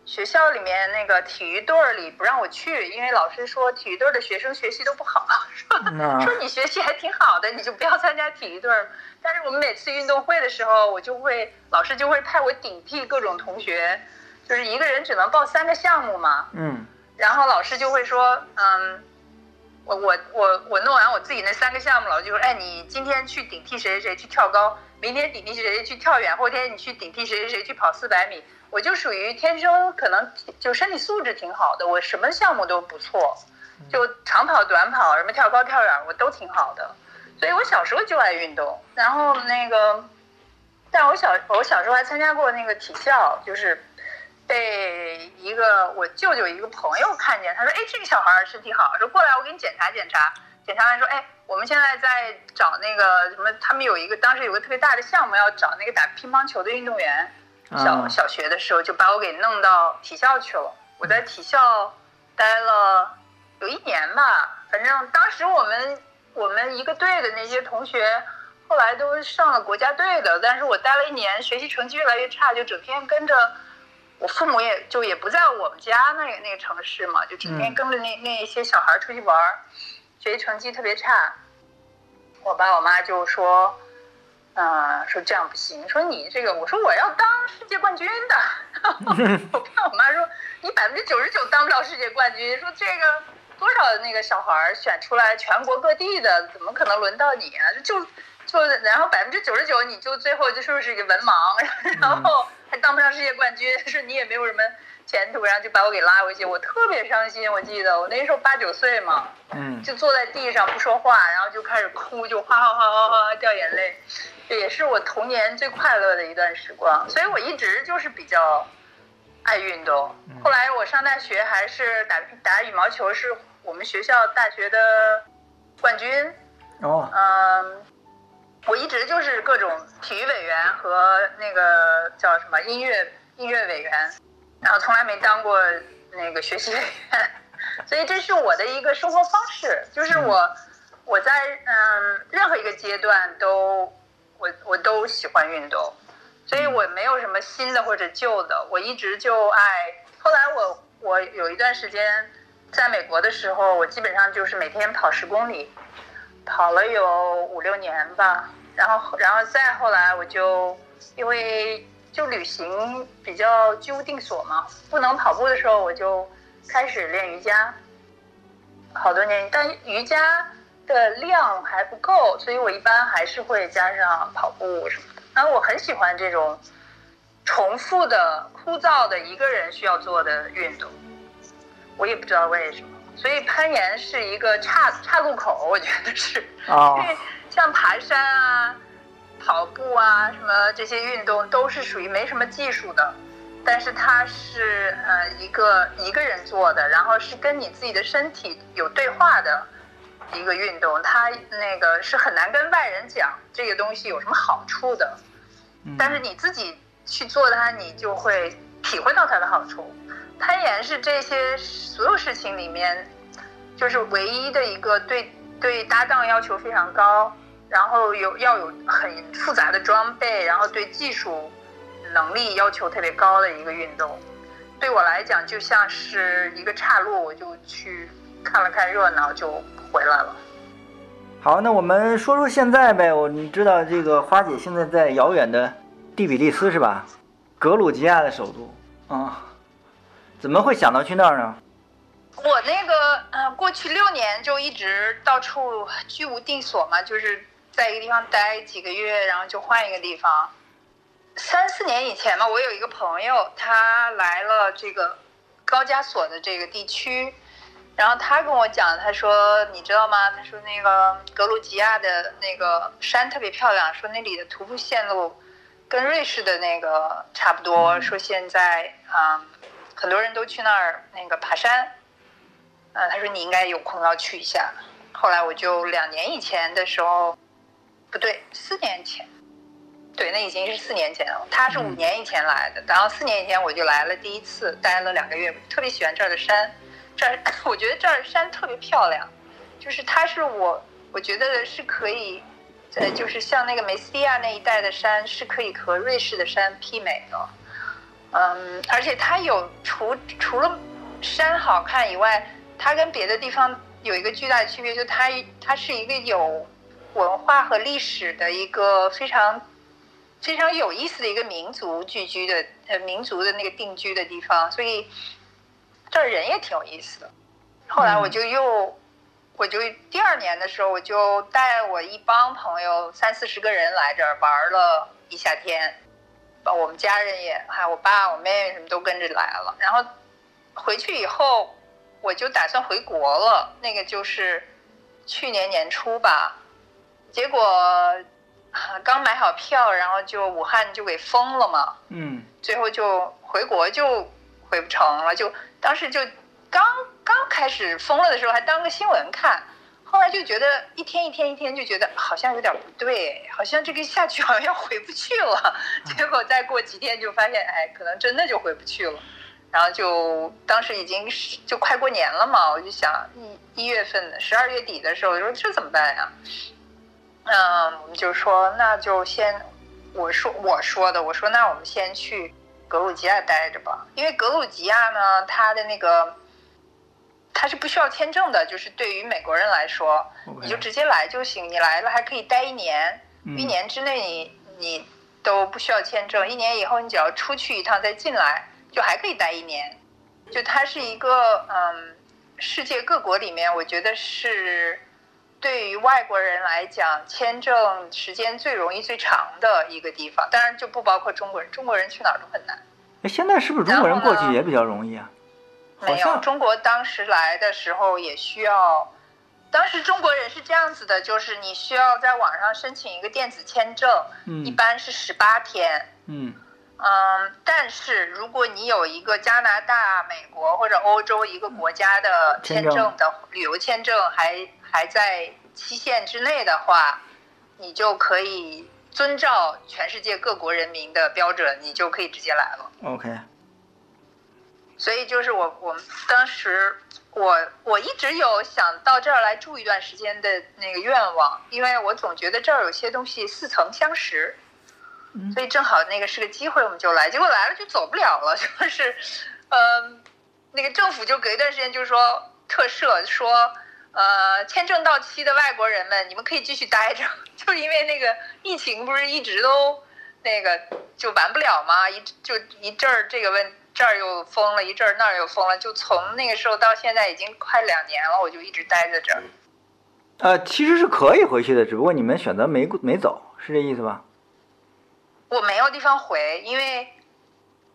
学校里面那个体育队儿里不让我去，因为老师说体育队儿的学生学习都不好，说那说你学习还挺好的，你就不要参加体育队儿。但是我们每次运动会的时候，我就会老师就会派我顶替各种同学，就是一个人只能报三个项目嘛，嗯然后老师就会说，嗯，我我我我弄完我自己那三个项目，老师就说，哎，你今天去顶替谁谁谁去跳高，明天顶替谁谁去跳远，后天你去顶替谁谁谁去跑四百米。我就属于天生可能就身体素质挺好的，我什么项目都不错，就长跑、短跑，什么跳高、跳远，我都挺好的。所以我小时候就爱运动，然后那个，但我小我小时候还参加过那个体校，就是被一个我舅舅一个朋友看见，他说：“哎，这个小孩儿身体好，说过来我给你检查检查。”检查完说：“哎，我们现在在找那个什么，他们有一个当时有个特别大的项目要找那个打乒乓球的运动员。小啊小学的时候就把我给弄到体校去了，我在体校待了有一年吧，反正当时我们我们一个队的那些同学。后来都上了国家队的，但是我待了一年，学习成绩越来越差，就整天跟着我父母也就也不在我们家那个那个城市嘛，就整天嗯跟着那那一些小孩出去玩儿，学习成绩特别差。我爸我妈就说，嗯、说这样不行，说你这个，我说我要当世界冠军的。我爸我妈说，你百分之九十九当不了世界冠军，说这个多少那个小孩儿选出来全国各地的，怎么可能轮到你啊？就就然后百分之九十九你就最后就说是一个文盲，然后还当不上世界冠军，是你也没有什么前途，然后就把我给拉回去，我特别伤心。我记得我那时候八九岁嘛，嗯就坐在地上不说话，然后就开始哭，就哗哗哗哗哗掉眼泪，这也是我童年最快乐的一段时光。所以我一直就是比较爱运动。后来我上大学还是打打羽毛球，是我们学校大学的冠军。哦嗯，我一直就是各种体育委员和那个叫什么音乐音乐委员，然后从来没当过那个学习委员，所以这是我的一个生活方式，就是我我在嗯任何一个阶段都我我都喜欢运动，所以我没有什么新的或者旧的，我一直就爱。后来我我有一段时间在美国的时候，我基本上就是每天跑十公里。跑了有五六年吧，然后，然后再后来，我就因为就旅行比较居无定所嘛，不能跑步的时候，我就开始练瑜伽，好多年，但瑜伽的量还不够，所以我一般还是会加上跑步什么的。然后我很喜欢这种重复的、枯燥的一个人需要做的运动，我也不知道为什么。所以攀岩是一个岔岔路口，我觉得是，因为像爬山啊、跑步啊什么这些运动都是属于没什么技术的，但是它是呃一个一个人做的，然后是跟你自己的身体有对话的一个运动，它那个是很难跟外人讲这个东西有什么好处的，但是你自己去做它，你就会体会到它的好处。攀岩是这些所有事情里面，就是唯一的一个对对搭档要求非常高，然后有要有很复杂的装备，然后对技术能力要求特别高的一个运动。对我来讲，就像是一个岔路，我就去看了看热闹，就回来了。好，那我们说说现在呗。我你知道这个花姐现在在遥远的第比利斯是吧？格鲁吉亚的首都啊。怎么会想到去那儿呢？我那个呃，过去六年就一直到处居无定所嘛，就是在一个地方待几个月，然后就换一个地方。三四年以前嘛，我有一个朋友，他来了这个高加索的这个地区，然后他跟我讲，他说你知道吗？他说那个格鲁吉亚的那个山特别漂亮，说那里的徒步线路跟瑞士的那个差不多，说现在啊。很多人都去那儿那个爬山，啊，他说你应该有空要去一下。后来我就两年以前的时候，不对，四年前，对，那已经是四年前了。他是五年以前来的，然后四年以前我就来了第一次，待了两个月，特别喜欢这儿的山。这儿 我觉得这儿山特别漂亮，就是它是我我觉得是可以，呃，就是像那个梅斯蒂亚那一带的山是可以和瑞士的山媲美的。嗯，而且它有除除了山好看以外，它跟别的地方有一个巨大的区别，就它它是一个有文化和历史的一个非常非常有意思的一个民族聚居的呃民族的那个定居的地方，所以这儿人也挺有意思的。后来我就又我就第二年的时候，我就带我一帮朋友三四十个人来这儿玩了一夏天。我们家人也还有我爸、我妹妹什么都跟着来了。然后回去以后，我就打算回国了。那个就是去年年初吧。结果刚买好票，然后就武汉就给封了嘛。嗯。最后就回国就回不成了。就当时就刚刚开始封了的时候，还当个新闻看。后来就觉得一天一天一天就觉得好像有点不对，好像这个下去好像要回不去了。结果再过几天就发现，哎，可能真的就回不去了。然后就当时已经是就快过年了嘛，我就想一一月份、十二月底的时候，我说这怎么办呀？嗯，我们就说那就先我说我说的，我说那我们先去格鲁吉亚待着吧，因为格鲁吉亚呢，它的那个。他是不需要签证的，就是对于美国人来说，你就直接来就行。你来了还可以待一年，一年之内你你都不需要签证。一年以后你只要出去一趟再进来，就还可以待一年。就它是一个嗯，世界各国里面，我觉得是对于外国人来讲签证时间最容易最长的一个地方。当然就不包括中国人，中国人去哪儿都很难。哎，现在是不是中国人过去也比较容易啊？没有，中国当时来的时候也需要。当时中国人是这样子的，就是你需要在网上申请一个电子签证，一般是十八天。嗯嗯，但是如果你有一个加拿大、美国或者欧洲一个国家的签证的旅游签证，还还在期限之内的话，你就可以遵照全世界各国人民的标准，你就可以直接来了。OK，所以就是我我们当时我我一直有想到这儿来住一段时间的那个愿望，因为我总觉得这儿有些东西似曾相识，嗯所以正好那个是个机会，我们就来。结果来了就走不了了，就是，嗯、那个政府就隔一段时间就说特赦，说呃签证到期的外国人们，你们可以继续待着，就因为那个疫情不是一直都那个就完不了吗？一就一阵儿这个问这儿又封了，一阵儿那儿又封了，就从那个时候到现在已经快两年了，我就一直待在这儿。呃，其实是可以回去的，只不过你们选择没没走，是这意思吧？我没有地方回，因为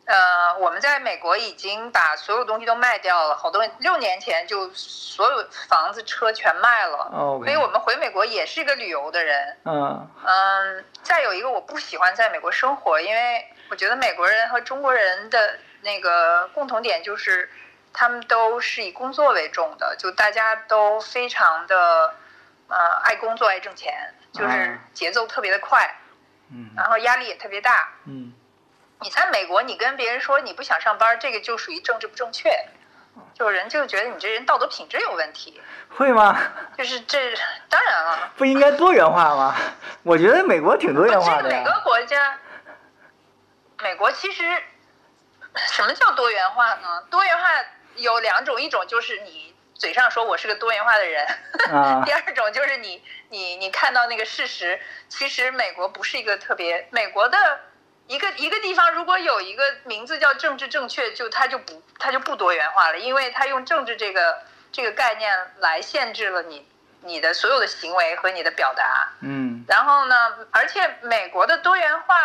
呃，我们在美国已经把所有东西都卖掉了，好多六年前就所有房子、车全卖了。所以我们回美国也是一个旅游的人。嗯嗯，再有一个，我不喜欢在美国生活，因为我觉得美国人和中国人的那个共同点就是，他们都是以工作为重的，就大家都非常的呃爱工作、爱挣钱，就是啊节奏特别的快，嗯然后压力也特别大。嗯你在美国，你跟别人说你不想上班，这个就属于政治不正确，就人就觉得你这人道德品质有问题，会吗？就是这当然了。不应该多元化吗？我觉得美国挺多元化的这个每个。国家，美国其实 什么叫多元化呢？多元化有两种，一种就是你嘴上说我是个多元化的人，啊 第二种就是你你你看到那个事实，其实美国不是一个特别美国的。一个一个地方，如果有一个名字叫政治正确，就它就不它就不多元化了，因为它用政治这个这个概念来限制了你你的所有的行为和你的表达。嗯然后呢，而且美国的多元化，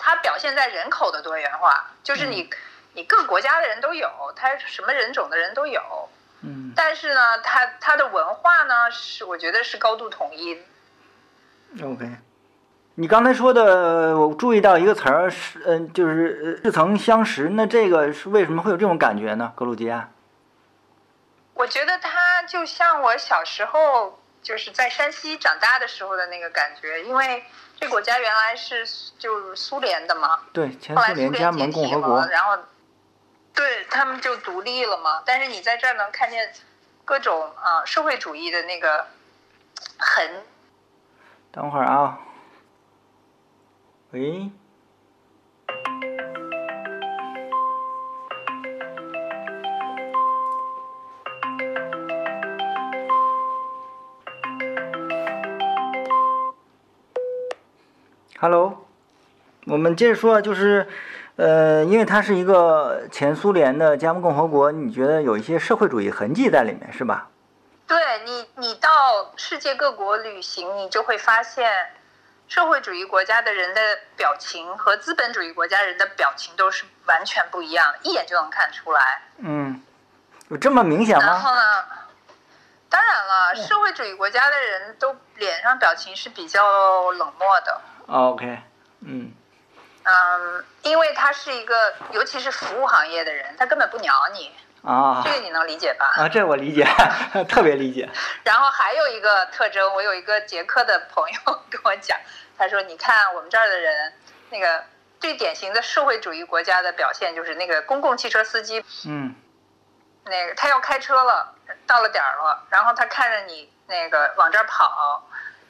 它表现在人口的多元化，就是你、你各国家的人都有，它什么人种的人都有。嗯但是呢，它它的文化呢，是我觉得是高度统一。，OK。你刚才说的，我注意到一个词儿是，嗯，就是呃似曾相识。那这个是为什么会有这种感觉呢？格鲁吉亚？我觉得它就像我小时候就是在山西长大的时候的那个感觉，因为这国家原来是就是苏联的嘛，对，前后来苏苏联加盟联解体共和国了，。然后对他们就独立了嘛。但是你在这儿能看见各种啊、社会主义的那个痕。等会儿啊。喂。Hello，我们接着说，就是，呃，因为它是一个前苏联的加盟共和国，你觉得有一些社会主义痕迹在里面，是吧？对你，你到世界各国旅行，你就会发现，社会主义国家的人的表情和资本主义国家人的表情都是完全不一样，一眼就能看出来。嗯，有这么明显吗然吗？后呢，当然了，社会主义国家的人都脸上表情是比较冷漠的。OK，嗯嗯，因为他是一个，尤其是服务行业的人，他根本不鸟你，啊这个你能理解吧？啊，这我理解，特别理解。然后还有一个特征，我有一个捷克的朋友 跟我讲，他说：“你看我们这儿的人，那个最典型的社会主义国家的表现就是那个公共汽车司机，嗯那个他要开车了，到了点儿了，然后他看着你那个往这儿跑，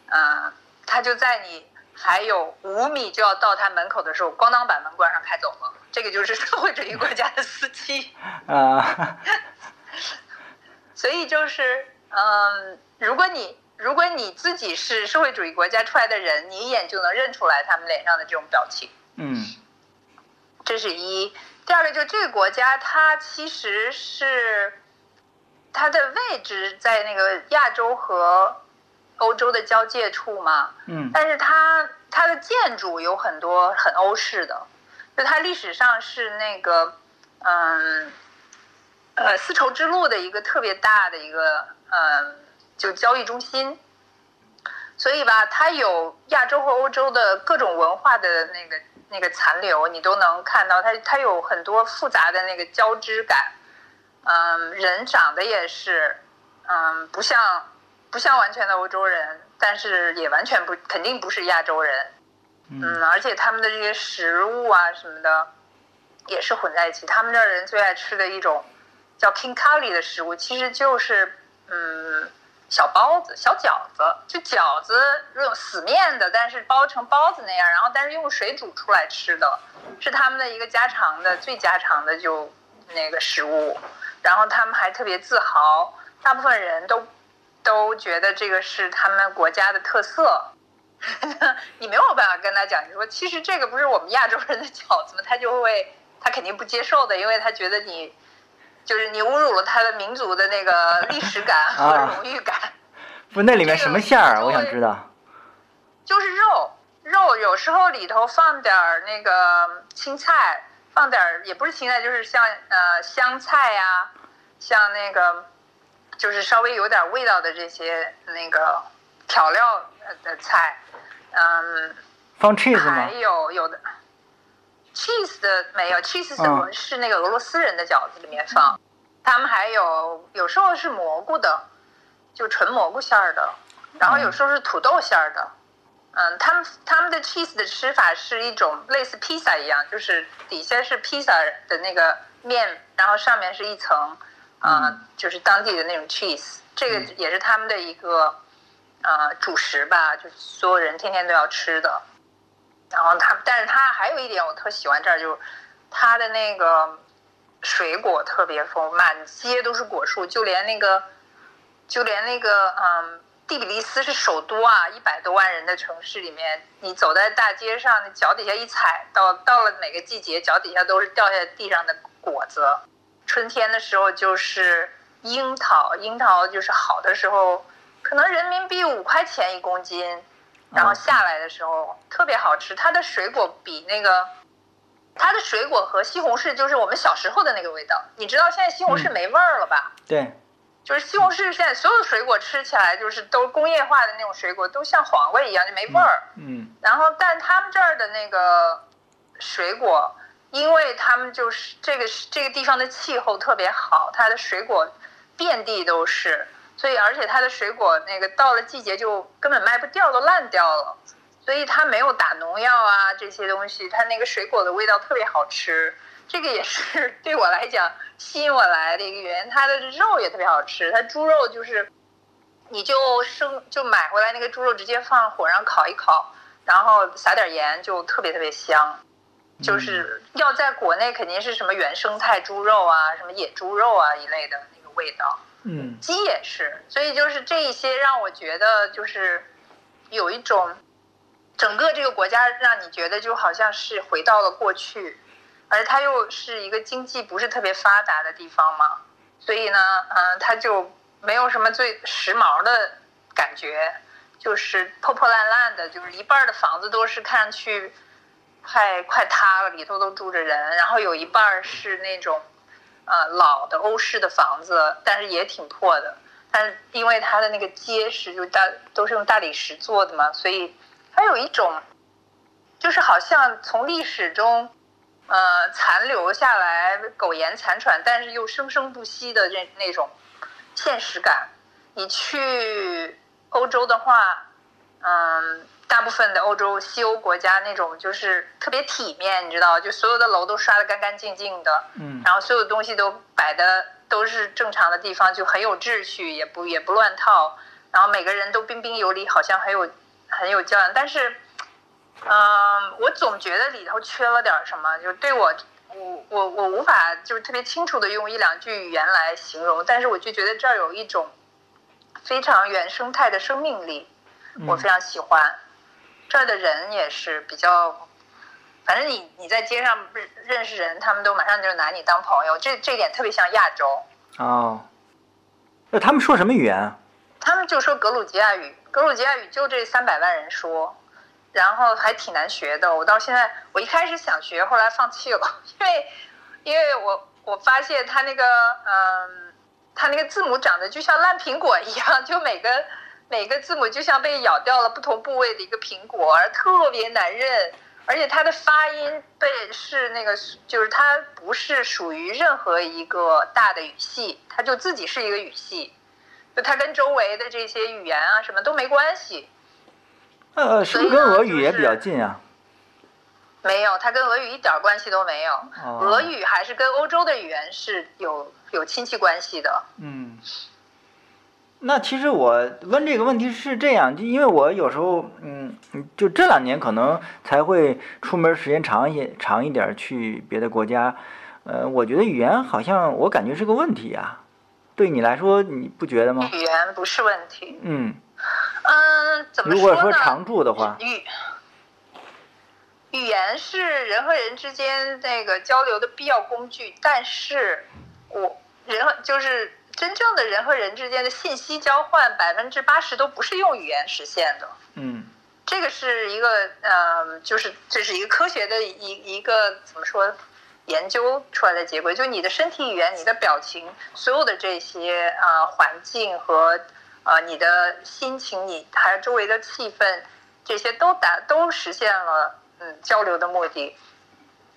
嗯、他就在你还有五米就要到他门口的时候，咣当把门关上开走了。这个就是社会主义国家的司机。啊，所以就是，嗯，如果你如果你自己是社会主义国家出来的人，你一眼就能认出来他们脸上的这种表情，嗯这是一。第二个就是这个国家，它其实是它的位置在那个亚洲和欧洲的交界处嘛，嗯。但是它它的建筑有很多很欧式的，就它历史上是那个嗯呃丝绸之路的一个特别大的一个嗯就交易中心，所以吧，它有亚洲和欧洲的各种文化的那个那个残留，你都能看到它它有很多复杂的那个交织感，嗯，人长得也是嗯不像不像完全的欧洲人，但是也完全不肯定不是亚洲人。嗯，而且他们的这些食物啊什么的，也是混在一起。他们这儿人最爱吃的一种叫 King Curry 的食物，其实就是嗯小包子、小饺子，就饺子那种死面的，但是包成包子那样，然后但是用水煮出来吃的，是他们的一个家常的最家常的就那个食物。然后他们还特别自豪，大部分人都都觉得这个是他们国家的特色。你没有办法跟他讲，你说其实这个不是我们亚洲人的饺子吗？他就会，他肯定不接受的，因为他觉得你就是你侮辱了他的民族的那个历史感 和荣誉感。不，那里面什么馅儿啊？我想知道。就是肉，肉有时候里头放点儿那个青菜，放点儿也不是青菜，就是像呃香菜呀，像那个就是稍微有点味道的这些那个调料的菜。嗯，放 cheese 吗？还有有的 cheese 的没有，cheese 是是那个俄罗斯人的饺子里面放。他们还有有时候是蘑菇的，就纯蘑菇馅儿的，然后有时候是土豆馅儿的。嗯，他们他们的 cheese 的吃法是一种类似披萨一样，就是底下是披萨的那个面，然后上面是一层，啊，就是当地的那种 cheese。这个也是他们的一个。呃，主食吧，就所有人天天都要吃的。然后他，但是他还有一点我特喜欢这儿，就是它的那个水果特别丰，满街都是果树，就连那个，就连那个，嗯，第比利斯是首都啊，一百多万人的城市里面，你走在大街上，你脚底下一踩，到到了每个季节，脚底下都是掉下地上的果子。春天的时候就是樱桃，樱桃就是好的时候。可能人民币五块钱一公斤，然后下来的时候特别好吃。它的水果比那个，它的水果和西红柿就是我们小时候的那个味道。你知道现在西红柿没味儿了吧？对，就是西红柿现在所有水果吃起来就是都工业化的那种水果，都像黄瓜一样就没味儿。嗯。然后，但他们这儿的那个水果，因为他们就是这个这个地方的气候特别好，它的水果遍地都是。所以，而且它的水果那个到了季节就根本卖不掉，都烂掉了。所以它没有打农药啊，这些东西，它那个水果的味道特别好吃。这个也是对我来讲吸引我来的一个原因。它的肉也特别好吃，它猪肉就是，你就生就买回来那个猪肉，直接放火上烤一烤，然后撒点盐，就特别特别香。就是要在国内肯定是什么原生态猪肉啊，什么野猪肉啊一类的那个味道。嗯，鸡也是，所以就是这一些让我觉得就是有一种整个这个国家让你觉得就好像是回到了过去，而它又是一个经济不是特别发达的地方嘛，所以呢，嗯，它就没有什么最时髦的感觉，就是破破烂烂的，就是一半的房子都是看上去快快塌了，里头都住着人，然后有一半是那种。呃，老的欧式的房子，但是也挺破的。但是因为它的那个结实，就大都是用大理石做的嘛，所以它有一种，就是好像从历史中，呃，残留下来苟延残喘，但是又生生不息的那那种现实感。你去欧洲的话，嗯。大部分的欧洲、西欧国家那种就是特别体面，你知道，就所有的楼都刷得干干净净的，嗯，然后所有东西都摆的都是正常的地方，就很有秩序，也不也不乱套，然后每个人都彬彬有礼，好像很有很有教养。但是，嗯，我总觉得里头缺了点什么，就对我，我我我无法就是特别清楚的用一两句语言来形容，但是我就觉得这儿有一种非常原生态的生命力，我非常喜欢。这儿的人也是比较，反正你你在街上认认识人，他们都马上就拿你当朋友，这这点特别像亚洲。哦，那他们说什么语言啊？他们就说格鲁吉亚语，格鲁吉亚语就这三百万人说，然后还挺难学的。我到现在，我一开始想学，后来放弃了，因为因为我我发现他那个嗯，他那个字母长得就像烂苹果一样，就每个。每个字母就像被咬掉了不同部位的一个苹果，而特别难认，而且它的发音被是那个，就是它不是属于任何一个大的语系，它就自己是一个语系，就它跟周围的这些语言啊什么都没关系。呃，是不是跟俄语也比较近啊？没有，它跟俄语一点关系都没有。俄语还是跟欧洲的语言是有有亲戚关系的。嗯。那其实我问这个问题是这样，就因为我有时候，嗯，就这两年可能才会出门时间长一些，长一点去别的国家，呃，我觉得语言好像我感觉是个问题啊。对你来说，你不觉得吗？语言不是问题。嗯。嗯，怎么说呢？如果说常住的话。语语言是人和人之间那个交流的必要工具，但是我人就是。真正的人和人之间的信息交换，百分之八十都不是用语言实现的。嗯，这个是一个，嗯，就是这是一个科学的一一个怎么说，研究出来的结果，就你的身体语言、你的表情，所有的这些啊环境和啊你的心情，你还有周围的气氛，这些都达都实现了嗯交流的目的。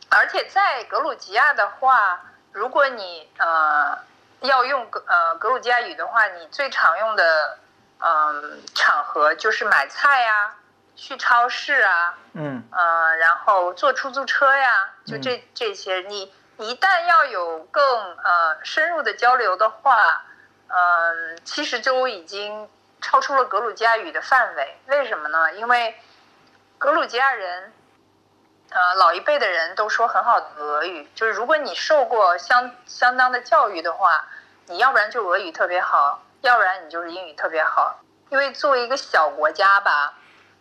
而且在格鲁吉亚的话，如果你呃。要用格呃格鲁吉亚语的话，你最常用的嗯场合就是买菜呀，去超市啊，嗯，呃，然后坐出租车呀，就这这些。你一旦要有更呃深入的交流的话，嗯，其实就已经超出了格鲁吉亚语的范围。为什么呢？因为格鲁吉亚人。呃，老一辈的人都说很好的俄语，就是如果你受过相相当的教育的话，你要不然就俄语特别好，要不然你就是英语特别好。因为作为一个小国家吧，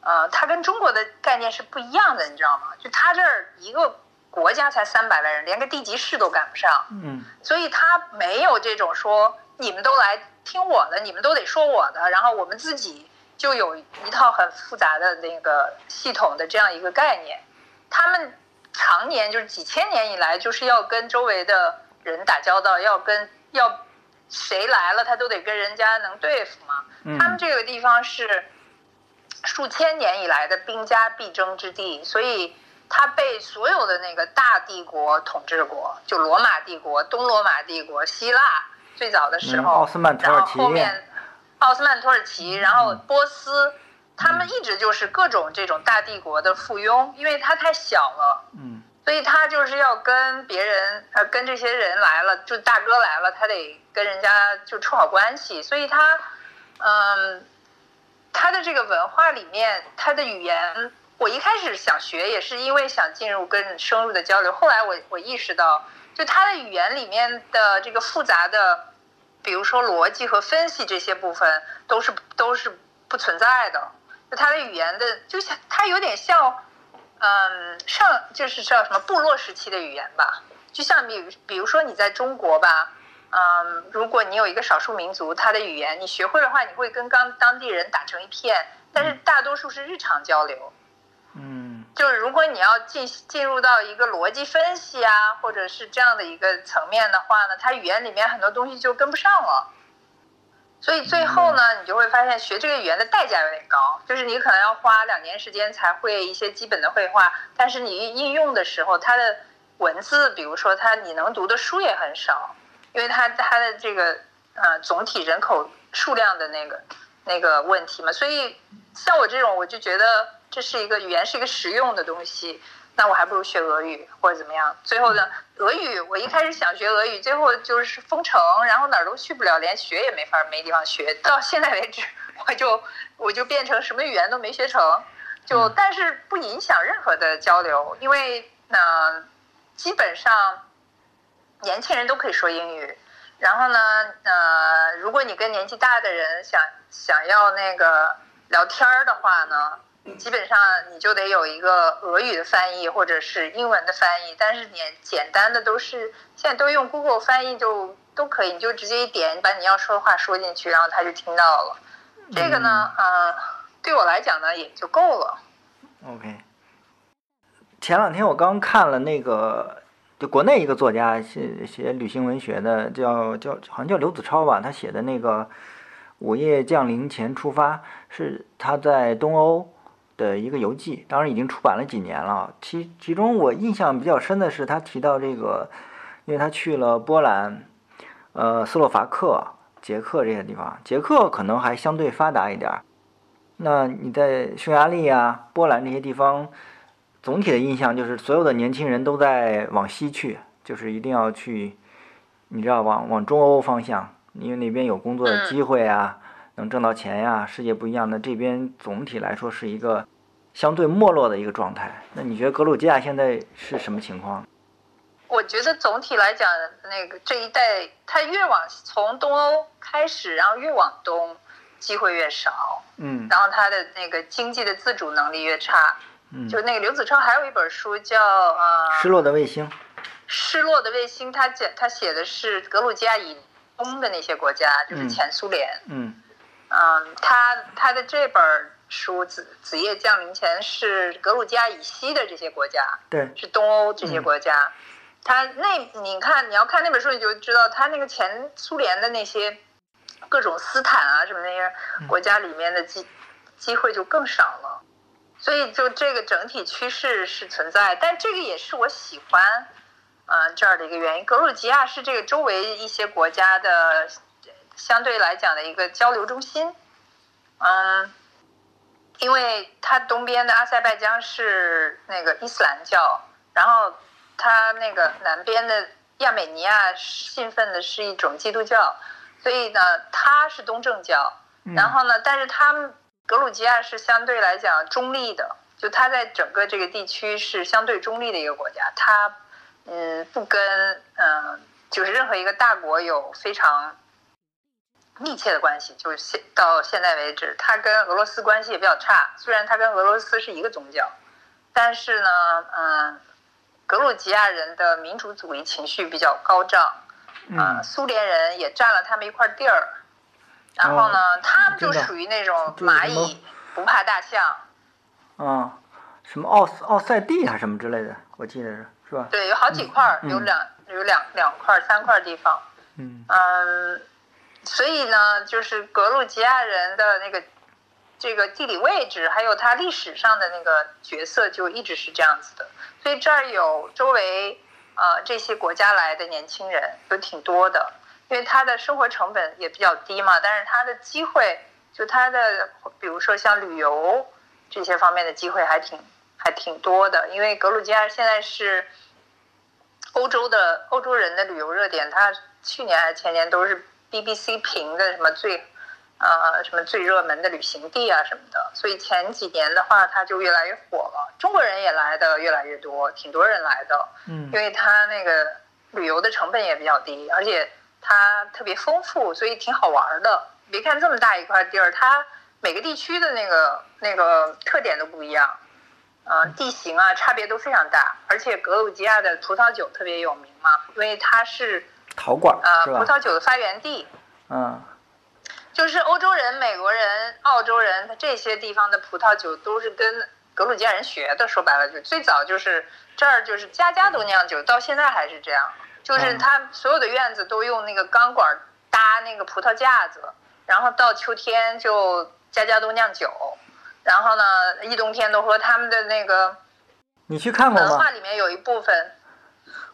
呃，它跟中国的概念是不一样的，你知道吗？就它这儿一个国家才三百万人，连个地级市都赶不上，嗯，所以它没有这种说你们都来听我的，你们都得说我的，然后我们自己就有一套很复杂的那个系统的这样一个概念。他们常年就是几千年以来，就是要跟周围的人打交道，要跟要谁来了，他都得跟人家能对付嘛。他们这个地方是数千年以来的兵家必争之地，所以他被所有的那个大帝国统治过，就罗马帝国、东罗马帝国、希腊最早的时候，奥斯曼土耳其，然后后面奥斯曼土耳其，然后波斯。他们一直就是各种这种大帝国的附庸，因为他太小了，嗯，所以他就是要跟别人，呃，跟这些人来了，就大哥来了，他得跟人家就处好关系，所以他，嗯，他的这个文化里面，他的语言，我一开始想学也是因为想进入跟深入的交流，后来我我意识到，就他的语言里面的这个复杂的，比如说逻辑和分析这些部分，都是都是不存在的。就他的语言的，就像他有点像，嗯，上就是叫什么部落时期的语言吧。就像比比如说你在中国吧，嗯，如果你有一个少数民族，他的语言你学会的话，你会跟刚当地人打成一片。但是大多数是日常交流。嗯。就是如果你要进进入到一个逻辑分析啊，或者是这样的一个层面的话呢，他语言里面很多东西就跟不上了。所以最后呢，你就会发现学这个语言的代价有点高，就是你可能要花两年时间才会一些基本的绘画，但是你应用的时候，它的文字，比如说它你能读的书也很少，因为它它的这个呃总体人口数量的那个那个问题嘛。所以像我这种，我就觉得这是一个语言是一个实用的东西。那我还不如学俄语或者怎么样。最后呢，俄语我一开始想学俄语，最后就是封城，然后哪儿都去不了，连学也没法没地方学。到现在为止，我就我就变成什么语言都没学成，就但是不影响任何的交流，因为呢，基本上年轻人都可以说英语。然后呢，呃，如果你跟年纪大的人想想要那个聊天儿的话呢？基本上你就得有一个俄语的翻译或者是英文的翻译，但是你简单的都是现在都用 Google 翻译就都可以，你就直接一点，你把你要说的话说进去，然后他就听到了。这个呢，呃，对我来讲呢也就够了。OK。前两天我刚看了那个，就国内一个作家写写旅行文学的，叫叫好像叫刘子超吧，他写的那个《午夜降临前出发》，是他在东欧。的一个游记，当然已经出版了几年了。其其中我印象比较深的是，他提到这个，因为他去了波兰、呃斯洛伐克，捷克这些地方，捷克可能还相对发达一点儿。那你在匈牙利啊、波兰这些地方，总体的印象就是所有的年轻人都在往西去，就是一定要去，你知道往往中欧方向，因为那边有工作的机会啊，能挣到钱呀，世界不一样。那这边总体来说是一个相对没落的一个状态。那你觉得格鲁吉亚现在是什么情况？我觉得总体来讲，那个这一代，它越往从东欧开始，然后越往东，机会越少，嗯然后它的那个经济的自主能力越差。嗯，就那个刘子超还有一本书叫呃失落的卫星，失落的卫星，他讲他写的是格鲁吉亚以东的那些国家，就是嗯前苏联。嗯嗯，他他的这本书《子子夜降临前》是格鲁吉亚以西的这些国家，对，是东欧这些国家。他那你看你要看那本书，你就知道他那个前苏联的那些各种斯坦啊什么那些国家里面的机机会就更少了。所以就这个整体趋势是存在，但这个也是我喜欢，嗯、这儿的一个原因。格鲁吉亚是这个周围一些国家的相对来讲的一个交流中心，嗯，因为它东边的阿塞拜疆是那个伊斯兰教，然后它那个南边的亚美尼亚信奉的是一种基督教，所以呢，它是东正教。嗯然后呢，但是他们格鲁吉亚是相对来讲中立的，就它在整个这个地区是相对中立的一个国家，它嗯不跟嗯就是任何一个大国有非常密切的关系，就是现到现在为止，他跟俄罗斯关系也比较差，虽然他跟俄罗斯是一个宗教，但是呢，嗯，格鲁吉亚人的民族主义情绪比较高涨，啊、嗯苏联人也占了他们一块地儿，然后呢，他们就属于那种蚂蚁不怕大象，啊，什么奥斯奥塞蒂啊什么之类的，我记得是是吧？对，有好几块，嗯有两有两两块三块地方，嗯。嗯，所以呢，就是格鲁吉亚人的那个这个地理位置，还有它历史上的那个角色，就一直是这样子的。所以这儿有周围呃这些国家来的年轻人有挺多的，因为他的生活成本也比较低嘛，但是他的机会，就他的比如说像旅游这些方面的机会还挺还挺多的，因为格鲁吉亚现在是欧洲的欧洲人的旅游热点，它去年还是前年都是 BBC 评的什么最呃什么最热门的旅行地啊什么的，所以前几年的话，它就越来越火了。中国人也来的越来越多，挺多人来的，嗯因为它那个旅游的成本也比较低，而且它特别丰富，所以挺好玩的。别看这么大一块地儿，它每个地区的那个那个特点都不一样，嗯、地形啊差别都非常大。而且格鲁吉亚的葡萄酒特别有名嘛，因为它是陶罐呃是吧？葡萄酒的发源地，嗯就是欧洲人、美国人、澳洲人他这些地方的葡萄酒都是跟格鲁吉亚人学的。说白了，就最早就是这儿就是家家都酿酒，到现在还是这样。就是嗯他所有的院子都用那个钢管搭那个葡萄架子，然后到秋天就家家都酿酒，然后呢一冬天都喝他们的那个你去看过文化？里面有一部分，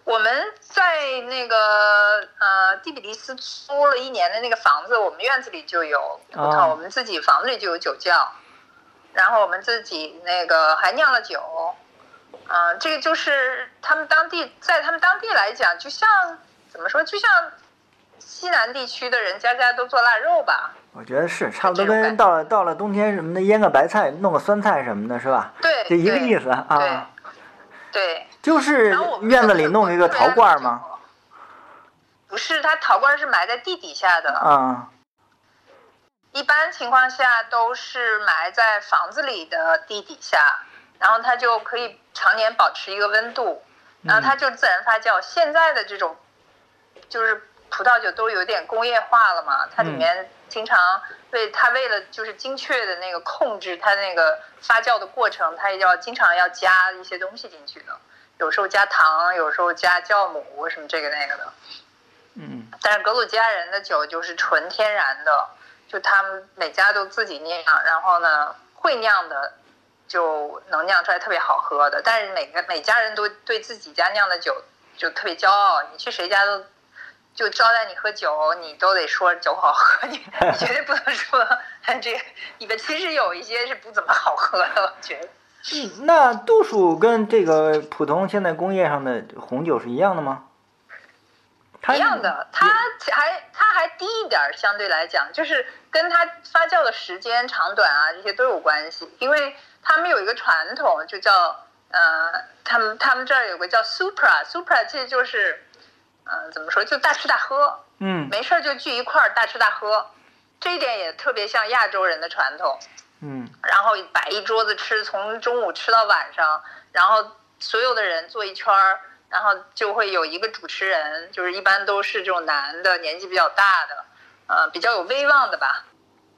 我们在那个呃蒂比利斯租了一年的那个房子，我们院子里就有葡萄，哦我们自己房子里就有酒窖，然后我们自己那个还酿了酒，嗯、这个就是他们当地在他们当地来讲，就像怎么说，就像西南地区的人家家都做腊肉吧，我觉得是差不多跟到了到了冬天什么的腌个白菜，弄个酸菜什么的，是吧？对，就一个意思啊。对。就是院子里弄一个陶罐吗？？不是，它陶罐是埋在地底下的。啊一般情况下都是埋在房子里的地底下，然后它就可以常年保持一个温度，然后它就自然发酵。现在的这种就是葡萄酒都有点工业化了嘛，它里面经常为它为了就是精确的那个控制它那个发酵的过程，它也要经常要加一些东西进去的，有时候加糖，有时候加酵母什么这个那个的。嗯但是格鲁吉亚人的酒就是纯天然的，就他们每家都自己酿，然后呢会酿的就能酿出来特别好喝的。但是每个每家人都对自己家酿的酒就特别骄傲，你去谁家都就招待你喝酒，你都得说酒好喝，你你绝对不能说 这个里边其实有一些是不怎么好喝的，我觉得。嗯，那度数跟这个普通现在工业上的红酒是一样的吗？它一样的，它还它还低一点，相对来讲，就是跟它发酵的时间长短啊，这些都有关系。因为他们有一个传统，就叫呃，他们他们这儿有个叫 Supra，Supra 其实就是，嗯、怎么说，就大吃大喝，嗯没事儿就聚一块儿大吃大喝，这一点也特别像亚洲人的传统。嗯然后摆一桌子吃，从中午吃到晚上，然后所有的人坐一圈儿，然后就会有一个主持人，就是一般都是这种男的，年纪比较大的，呃，比较有威望的吧。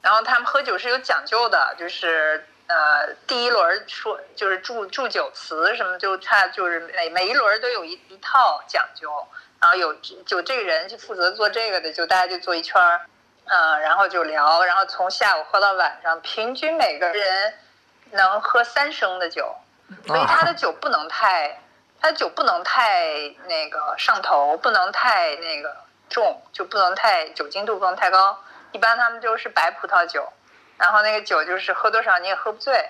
然后他们喝酒是有讲究的，就是呃，第一轮说就是祝祝酒词什么，就差就是每每一轮都有一一套讲究，然后有就这个人就负责做这个的，就大家就坐一圈儿，嗯，然后就聊，然后从下午喝到晚上，平均每个人能喝三升的酒，所以他的酒不能太，他的酒不能太那个上头，不能太那个重，就不能太酒精度不能太高。一般他们就是白葡萄酒，然后那个酒就是喝多少你也喝不醉。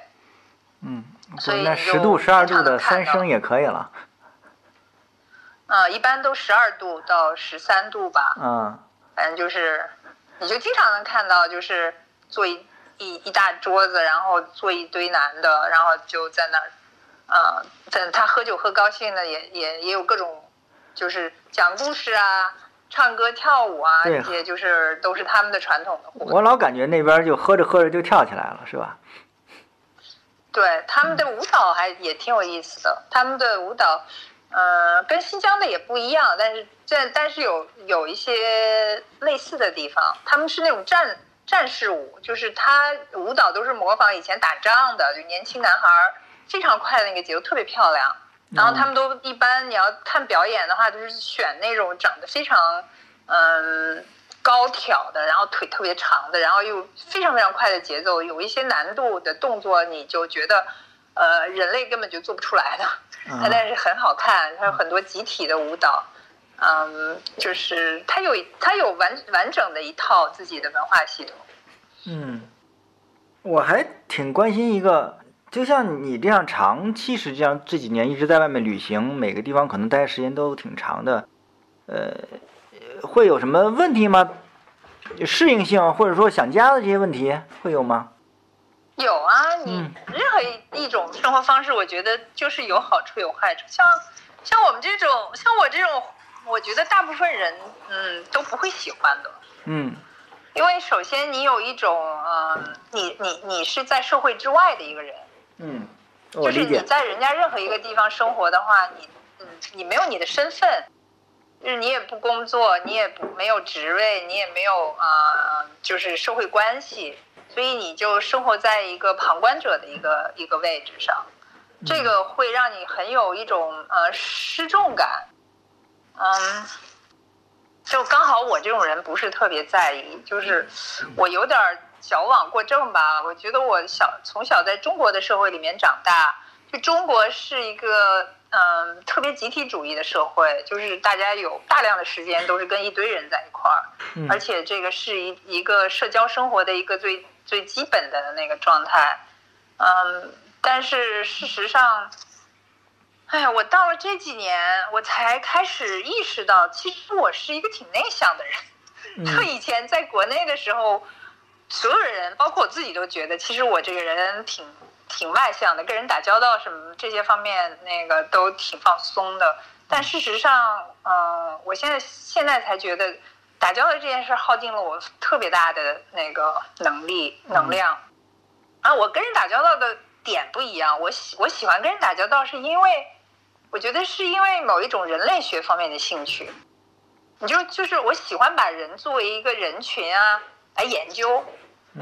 嗯，所以那十度、十二度的三升也可以了。啊、一般都十二度到十三度吧。嗯反正就是，你就经常能看到，就是坐一一一大桌子，然后坐一堆男的，然后就在那儿，呃，在他喝酒喝高兴的，也也也有各种，就是讲故事啊、唱歌跳舞啊，对这些就是都是他们的传统的活动。我老感觉那边就喝着喝着就跳起来了，是吧？对他们的舞蹈还也挺有意思的，他们的舞蹈，呃，跟新疆的也不一样，但是这但是有有一些类似的地方，他们是那种战战士舞，就是他舞蹈都是模仿以前打仗的，就年轻男孩儿非常快的那个节奏，特别漂亮。然后他们都一般你要看表演的话，就是选那种长得非常嗯高挑的，然后腿特别长的，然后又非常非常快的节奏，有一些难度的动作，你就觉得呃人类根本就做不出来的，它但是很好看，它有很多集体的舞蹈。嗯，就是它有它有完完整的一套自己的文化系统。嗯，我还挺关心一个，就像你这样长期实际上这几年一直在外面旅行，每个地方可能待时间都挺长的，呃，会有什么问题吗？适应性或者说想家的这些问题会有吗？有啊，你嗯任何一一种生活方式，我觉得就是有好处有坏处。像像我们这种，像我这种，我觉得大部分人嗯都不会喜欢的。嗯因为首先你有一种，呃，你你你是在社会之外的一个人，嗯，我就是。你在人家任何一个地方生活的话，你嗯，你没有你的身份，就是你也不工作，你也不没有职位，你也没有啊、呃就是社会关系，所以你就生活在一个旁观者的一个一个位置上，这个会让你很有一种呃失重感，嗯。就刚好我这种人不是特别在意，就是我有点矫枉过正吧。我觉得我小从小在中国的社会里面长大，就中国是一个嗯特别集体主义的社会，就是大家有大量的时间都是跟一堆人在一块儿，嗯。而且这个是一一个社交生活的一个最最基本的那个状态。嗯，但是事实上。哎呀，我到了这几年，我才开始意识到，其实我是一个挺内向的人。就嗯以前在国内的时候，所有人，包括我自己，都觉得其实我这个人挺挺外向的，跟人打交道什么这些方面，那个都挺放松的。但事实上，嗯、我现在现在才觉得，打交道这件事耗尽了我特别大的那个能力能量。啊，我跟人打交道的点不一样，我喜我喜欢跟人打交道，是因为我觉得是因为某一种人类学方面的兴趣。你就就是我喜欢把人作为一个人群啊来研究，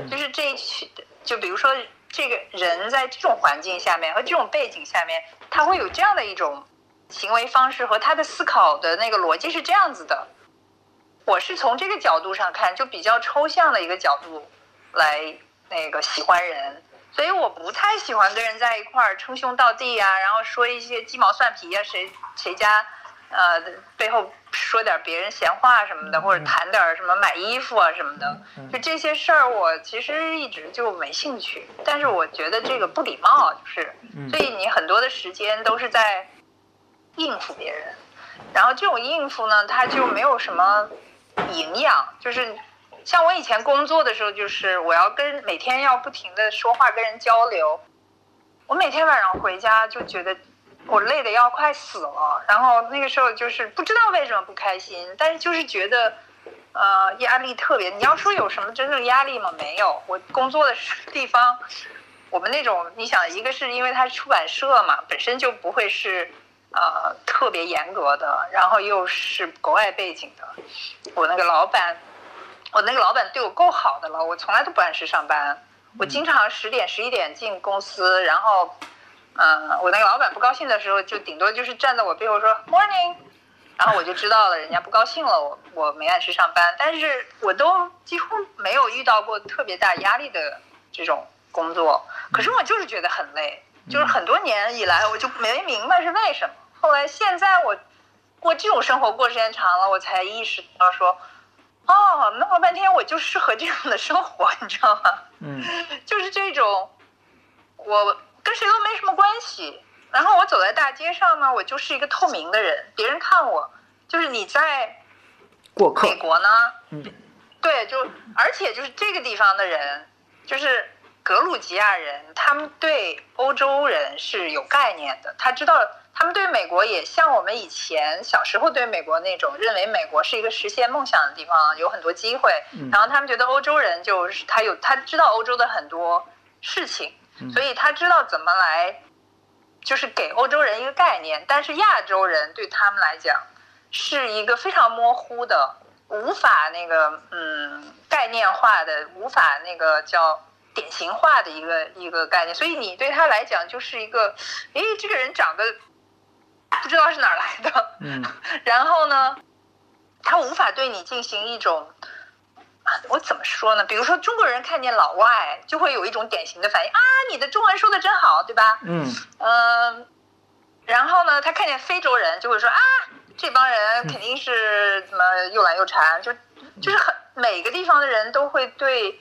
就是这一群，就比如说这个人在这种环境下面和这种背景下面，他会有这样的一种行为方式和他的思考的那个逻辑是这样子的。我是从这个角度上看，就比较抽象的一个角度来那个喜欢人，所以我不太喜欢跟人在一块儿称兄道弟啊，然后说一些鸡毛蒜皮啊，谁谁家呃背后说点别人闲话什么的，或者谈点什么买衣服啊什么的，就这些事儿我其实一直就没兴趣。但是我觉得这个不礼貌，就是，所以你很多的时间都是在应付别人，然后这种应付呢，他就没有什么营养，就是。像我以前工作的时候，就是我要跟每天要不停的说话跟人交流，我每天晚上回家就觉得我累得要快死了，然后那个时候就是不知道为什么不开心，但是就是觉得呃压力特别。你要说有什么真正压力吗？没有。我工作的地方，我们那种你想，一个是因为它是出版社嘛，本身就不会是呃特别严格的，然后又是国外背景的，我那个老板。我那个老板对我够好的了，我从来都不按时上班，我经常十点十一点进公司，然后，嗯，我那个老板不高兴的时候，就顶多就是站在我背后说 morning，然后我就知道了，人家不高兴了，我我没按时上班，但是我都几乎没有遇到过特别大压力的这种工作，可是我就是觉得很累，就是很多年以来我就没明白是为什么，后来现在我过这种生活过时间长了，我才意识到说。哦，弄了半天我就适合这样的生活，你知道吗？嗯，就是这种，我跟谁都没什么关系。然后我走在大街上呢，我就是一个透明的人，别人看我就是你在过客。美国呢，嗯，对，就而且就是这个地方的人，就是格鲁吉亚人，他们对欧洲人是有概念的，他知道。他们对美国也像我们以前小时候对美国那种认为美国是一个实现梦想的地方，有很多机会。然后他们觉得欧洲人就是他有他知道欧洲的很多事情，所以他知道怎么来，就是给欧洲人一个概念。但是亚洲人对他们来讲是一个非常模糊的，无法那个嗯概念化的，无法那个叫典型化的一个一个概念。所以你对他来讲就是一个，诶，这个人长得。不知道是哪儿来的，嗯，然后呢，他无法对你进行一种，我怎么说呢？比如说中国人看见老外就会有一种典型的反应啊，你的中文说的真好，对吧？嗯嗯，然后呢，他看见非洲人就会说啊，这帮人肯定是怎么又懒又馋，就就是很每个地方的人都会对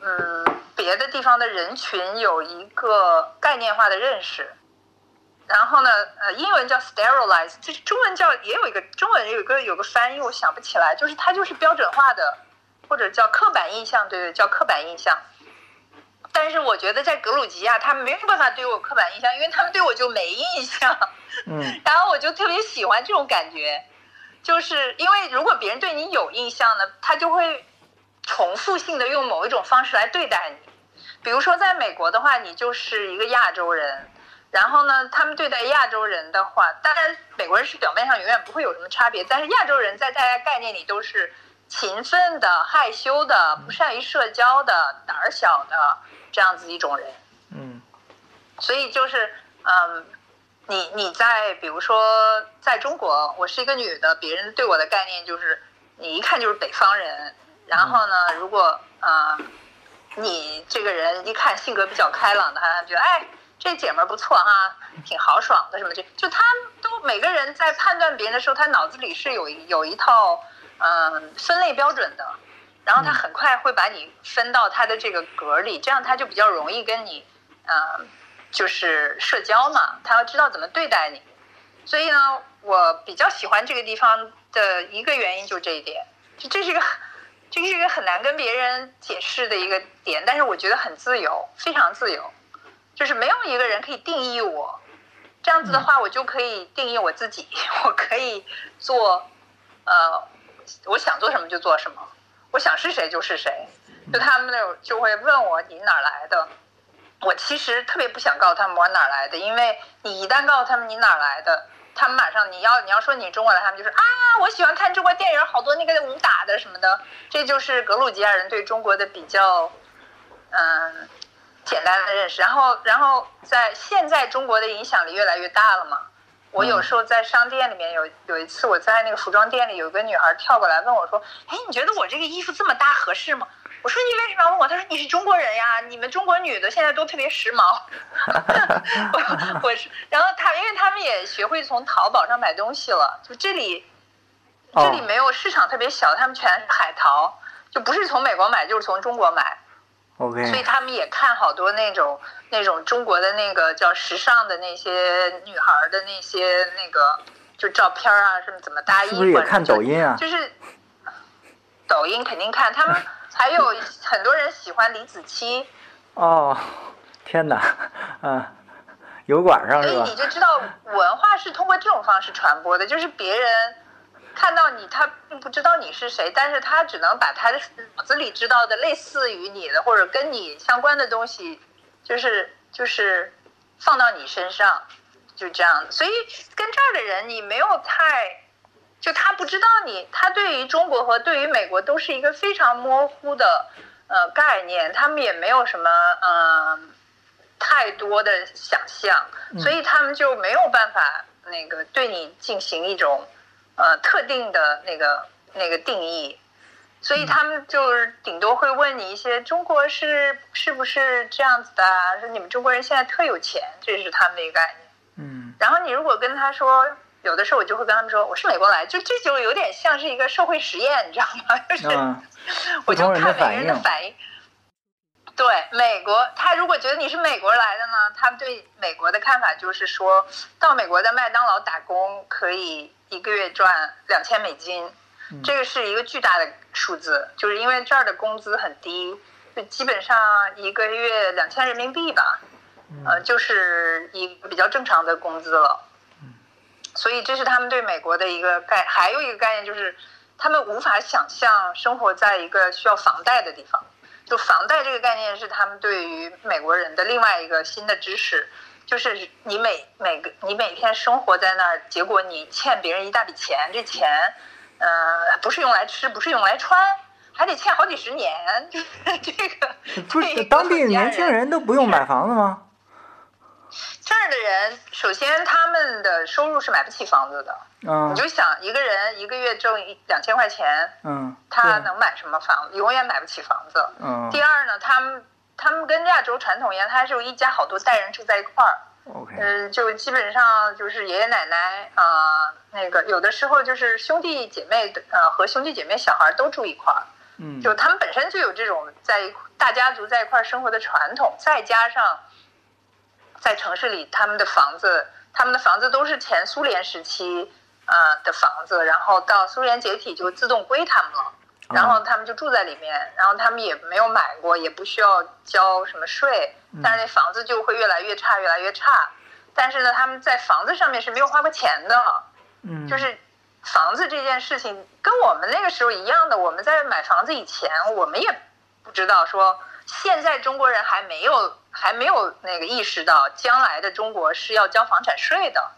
嗯别的地方的人群有一个概念化的认识。然后呢，呃，英文叫 sterilize，就是中文叫也有一个中文有一个有个翻译，我想不起来，就是它就是标准化的，或者叫刻板印象，对对，叫刻板印象。但是我觉得在格鲁吉亚，他们没有办法对我刻板印象，因为他们对我就没印象。嗯。然后我就特别喜欢这种感觉，就是因为如果别人对你有印象呢，他就会重复性的用某一种方式来对待你。比如说在美国的话，你就是一个亚洲人。然后呢，他们对待亚洲人的话，当然美国人是表面上永远不会有什么差别，但是亚洲人在大家概念里都是勤奋的、害羞的、不善于社交的、胆儿小的这样子一种人。嗯，所以就是，嗯，你你在比如说在中国，我是一个女的，别人对我的概念就是你一看就是北方人。然后呢，如果嗯，你这个人一看性格比较开朗的，他，觉得哎。这姐们儿不错哈，挺豪爽的什么？就就他都每个人在判断别人的时候，他脑子里是有有一套嗯分类标准的，然后他很快会把你分到他的这个格里，这样他就比较容易跟你嗯就是社交嘛，他要知道怎么对待你。所以呢，我比较喜欢这个地方的一个原因就这一点，就这是一个这是一个很难跟别人解释的一个点，但是我觉得很自由，非常自由。就是没有一个人可以定义我，这样子的话，我就可以定义我自己。我可以做，呃，我想做什么就做什么，我想是谁就是谁。就他们那种就会问我你哪来的，我其实特别不想告诉他们我哪来的，因为你一旦告诉他们你哪来的，他们马上你要你要说你中国来，他们就说啊，我喜欢看中国电影，好多那个武打的什么的。这就是格鲁吉亚人对中国的比较，嗯。简单的认识，然后，然后在现在中国的影响力越来越大了嘛。我有时候在商店里面有有一次，我在那个服装店里，有个女孩跳过来问我说：“哎，你觉得我这个衣服这么搭合适吗？”我说你为什么要问我？她说你是中国人呀，你们中国女的现在都特别时髦。我我是，然后她因为他们也学会从淘宝上买东西了，就这里这里没有市场特别小，他们全是海淘，就不是从美国买就是从中国买。OK，所以他们也看好多那种那种中国的那个叫时尚的那些女孩的那些那个就照片啊，什么怎么搭衣服，是不是也看抖音啊？就是抖音肯定看，他们 还有很多人喜欢李子柒。哦，天哪，嗯，油管上是吧？所以你就知道文化是通过这种方式传播的，就是别人。看到你，他并不知道你是谁，但是他只能把他的脑子里知道的类似于你的或者跟你相关的东西，就是就是放到你身上，就这样。所以跟这儿的人，你没有太，就他不知道你，他对于中国和对于美国都是一个非常模糊的呃概念，他们也没有什么嗯太多的想象，所以他们就没有办法那个对你进行一种。呃，特定的那个那个定义，所以他们就是顶多会问你一些中国是是不是这样子的？说你们中国人现在特有钱，这是他们的一个概念。嗯。然后你如果跟他说，有的时候我就会跟他们说，我是美国来，就这就有点像是一个社会实验，你知道吗？就是，我就看每个人的反应。对美国，他如果觉得你是美国来的呢，他们对美国的看法就是说到美国的麦当劳打工可以一个月赚两千美金，这个是一个巨大的数字，就是因为这儿的工资很低，就基本上一个月两千人民币吧，呃，就是一个比较正常的工资了。所以这是他们对美国的一个概，还有一个概念就是他们无法想象生活在一个需要房贷的地方。就房贷这个概念是他们对于美国人的另外一个新的知识，就是你每每个你每天生活在那儿，结果你欠别人一大笔钱，这钱，呃，不是用来吃，不是用来穿，还得欠好几十年，这个。不是当地年轻人都不用买房子吗？这儿的人，首先他们的收入是买不起房子的。嗯，你就想一个人一个月挣一两千块钱，嗯，他能买什么房子？永远买不起房子。嗯。第二呢，他们他们跟亚洲传统一样，他是有一家好多代人住在一块儿。OK。嗯，就基本上就是爷爷奶奶啊，那个有的时候就是兄弟姐妹的呃和兄弟姐妹小孩都住一块儿。嗯。就他们本身就有这种在一大家族在一块儿生活的传统，再加上。在城市里，他们的房子，他们的房子都是前苏联时期呃的房子，然后到苏联解体就自动归他们了，然后他们就住在里面，然后他们也没有买过，也不需要交什么税，但是那房子就会越来越差，越来越差。但是呢，他们在房子上面是没有花过钱的，嗯，就是房子这件事情跟我们那个时候一样的，我们在买房子以前，我们也不知道说现在中国人还没有。还没有那个意识到，将来的中国是要交房产税的，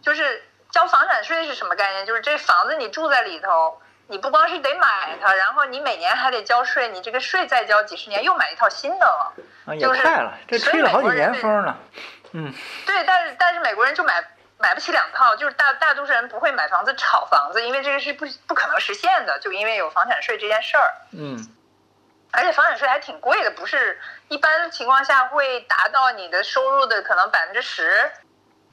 就是交房产税是什么概念？就是这房子你住在里头，你不光是得买它，然后你每年还得交税，你这个税再交几十年，又买一套新的了。啊，也快了，这吹了好几年风了。嗯，对，但是但是美国人就买买不起两套，就是大大多数人不会买房子炒房子，因为这个是不不可能实现的，就因为有房产税这件事儿。嗯。而且房产税还挺贵的，不是一般情况下会达到你的收入的可能百分之十，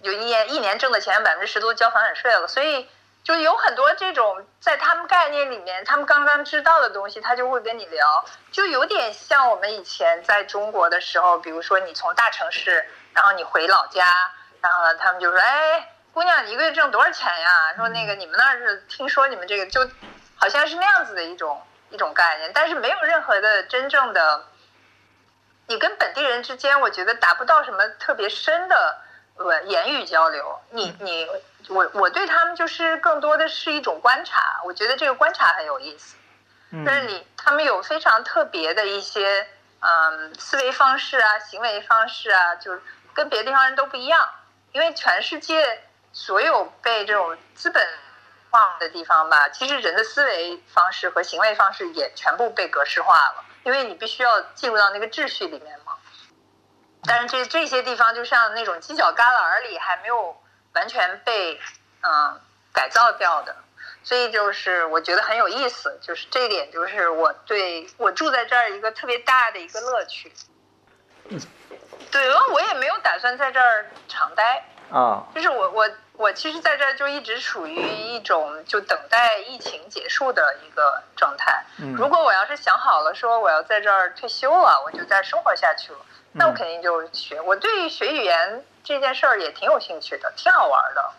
有一年一年挣的钱百分之十都交房产税了，所以就有很多这种在他们概念里面，他们刚刚知道的东西，他就会跟你聊，就有点像我们以前在中国的时候，比如说你从大城市，然后你回老家，然后呢，他们就说，哎，姑娘，你一个月挣多少钱呀？说那个你们那儿是听说你们这个就好像是那样子的一种。一种概念，但是没有任何的真正的，你跟本地人之间，我觉得达不到什么特别深的呃言语交流。你你我我对他们就是更多的是一种观察，我觉得这个观察很有意思。就是你他们有非常特别的一些嗯思维方式啊，行为方式啊，就是跟别的地方人都不一样。因为全世界所有被这种资本。化的地方吧，其实人的思维方式和行为方式也全部被格式化了，因为你必须要进入到那个秩序里面嘛。但是这这些地方就像那种犄角旮旯里还没有完全被嗯改造掉的，所以就是我觉得很有意思，就是这一点就是我对我住在这儿一个特别大的一个乐趣。对，然后我也没有打算在这儿常待，啊，就是我我我其实在这儿就一直处于一种就等待疫情结束的一个状态。嗯如果我要是想好了说我要在这儿退休了，我就在生活下去了，那我肯定就学。我对学语言这件事儿也挺有兴趣的，挺好玩的。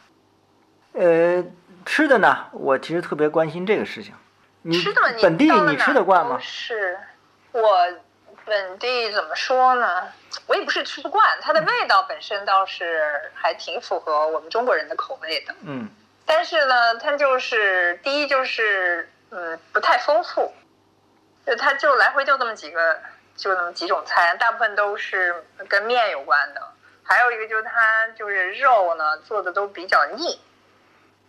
呃，吃的呢，我其实特别关心这个事情。你吃的嘛，你本地你吃得惯吗？是我本地怎么说呢？我也不是吃不惯，它的味道本身倒是还挺符合我们中国人的口味的。嗯但是呢，它就是第一就是嗯不太丰富，就它就来回就那么几个，就那么几种菜，大部分都是跟面有关的。还有一个就是它就是肉呢做的都比较腻，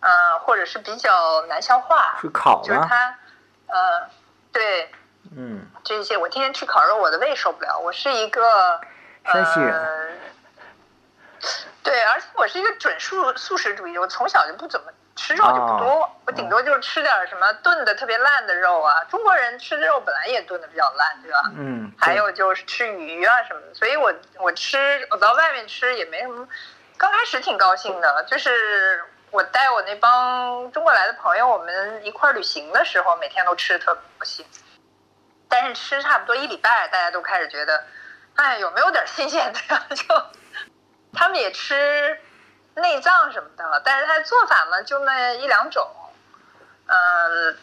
呃，或者是比较难消化，是烤吗？就是它呃对嗯这些我天天吃烤肉，我的胃受不了。我是一个山西人呃对，而且我是一个准素素食主义，我从小就不怎么吃肉就不多，哦我顶多就是吃点什么炖的特别烂的肉啊。中国人吃的肉本来也炖的比较烂，对吧？嗯，还有就是吃鱼啊什么的，所以我我吃我到外面吃也没什么，刚开始挺高兴的，就是我带我那帮中国来的朋友，我们一块儿旅行的时候，每天都吃的特别高兴。但是吃差不多一礼拜，大家都开始觉得，哎，有没有点新鲜的呀？就他们也吃内脏什么的，但是它做法呢就那一两种，嗯，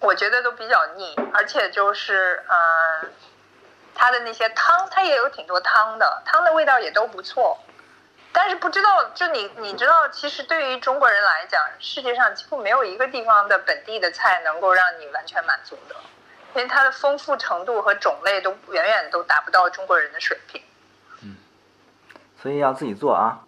我觉得都比较腻，而且就是嗯，它的那些汤，它也有挺多汤的，汤的味道也都不错。但是不知道，就你你知道，其实对于中国人来讲，世界上几乎没有一个地方的本地的菜能够让你完全满足的，因为它的丰富程度和种类都远远都达不到中国人的水平。嗯所以要自己做啊。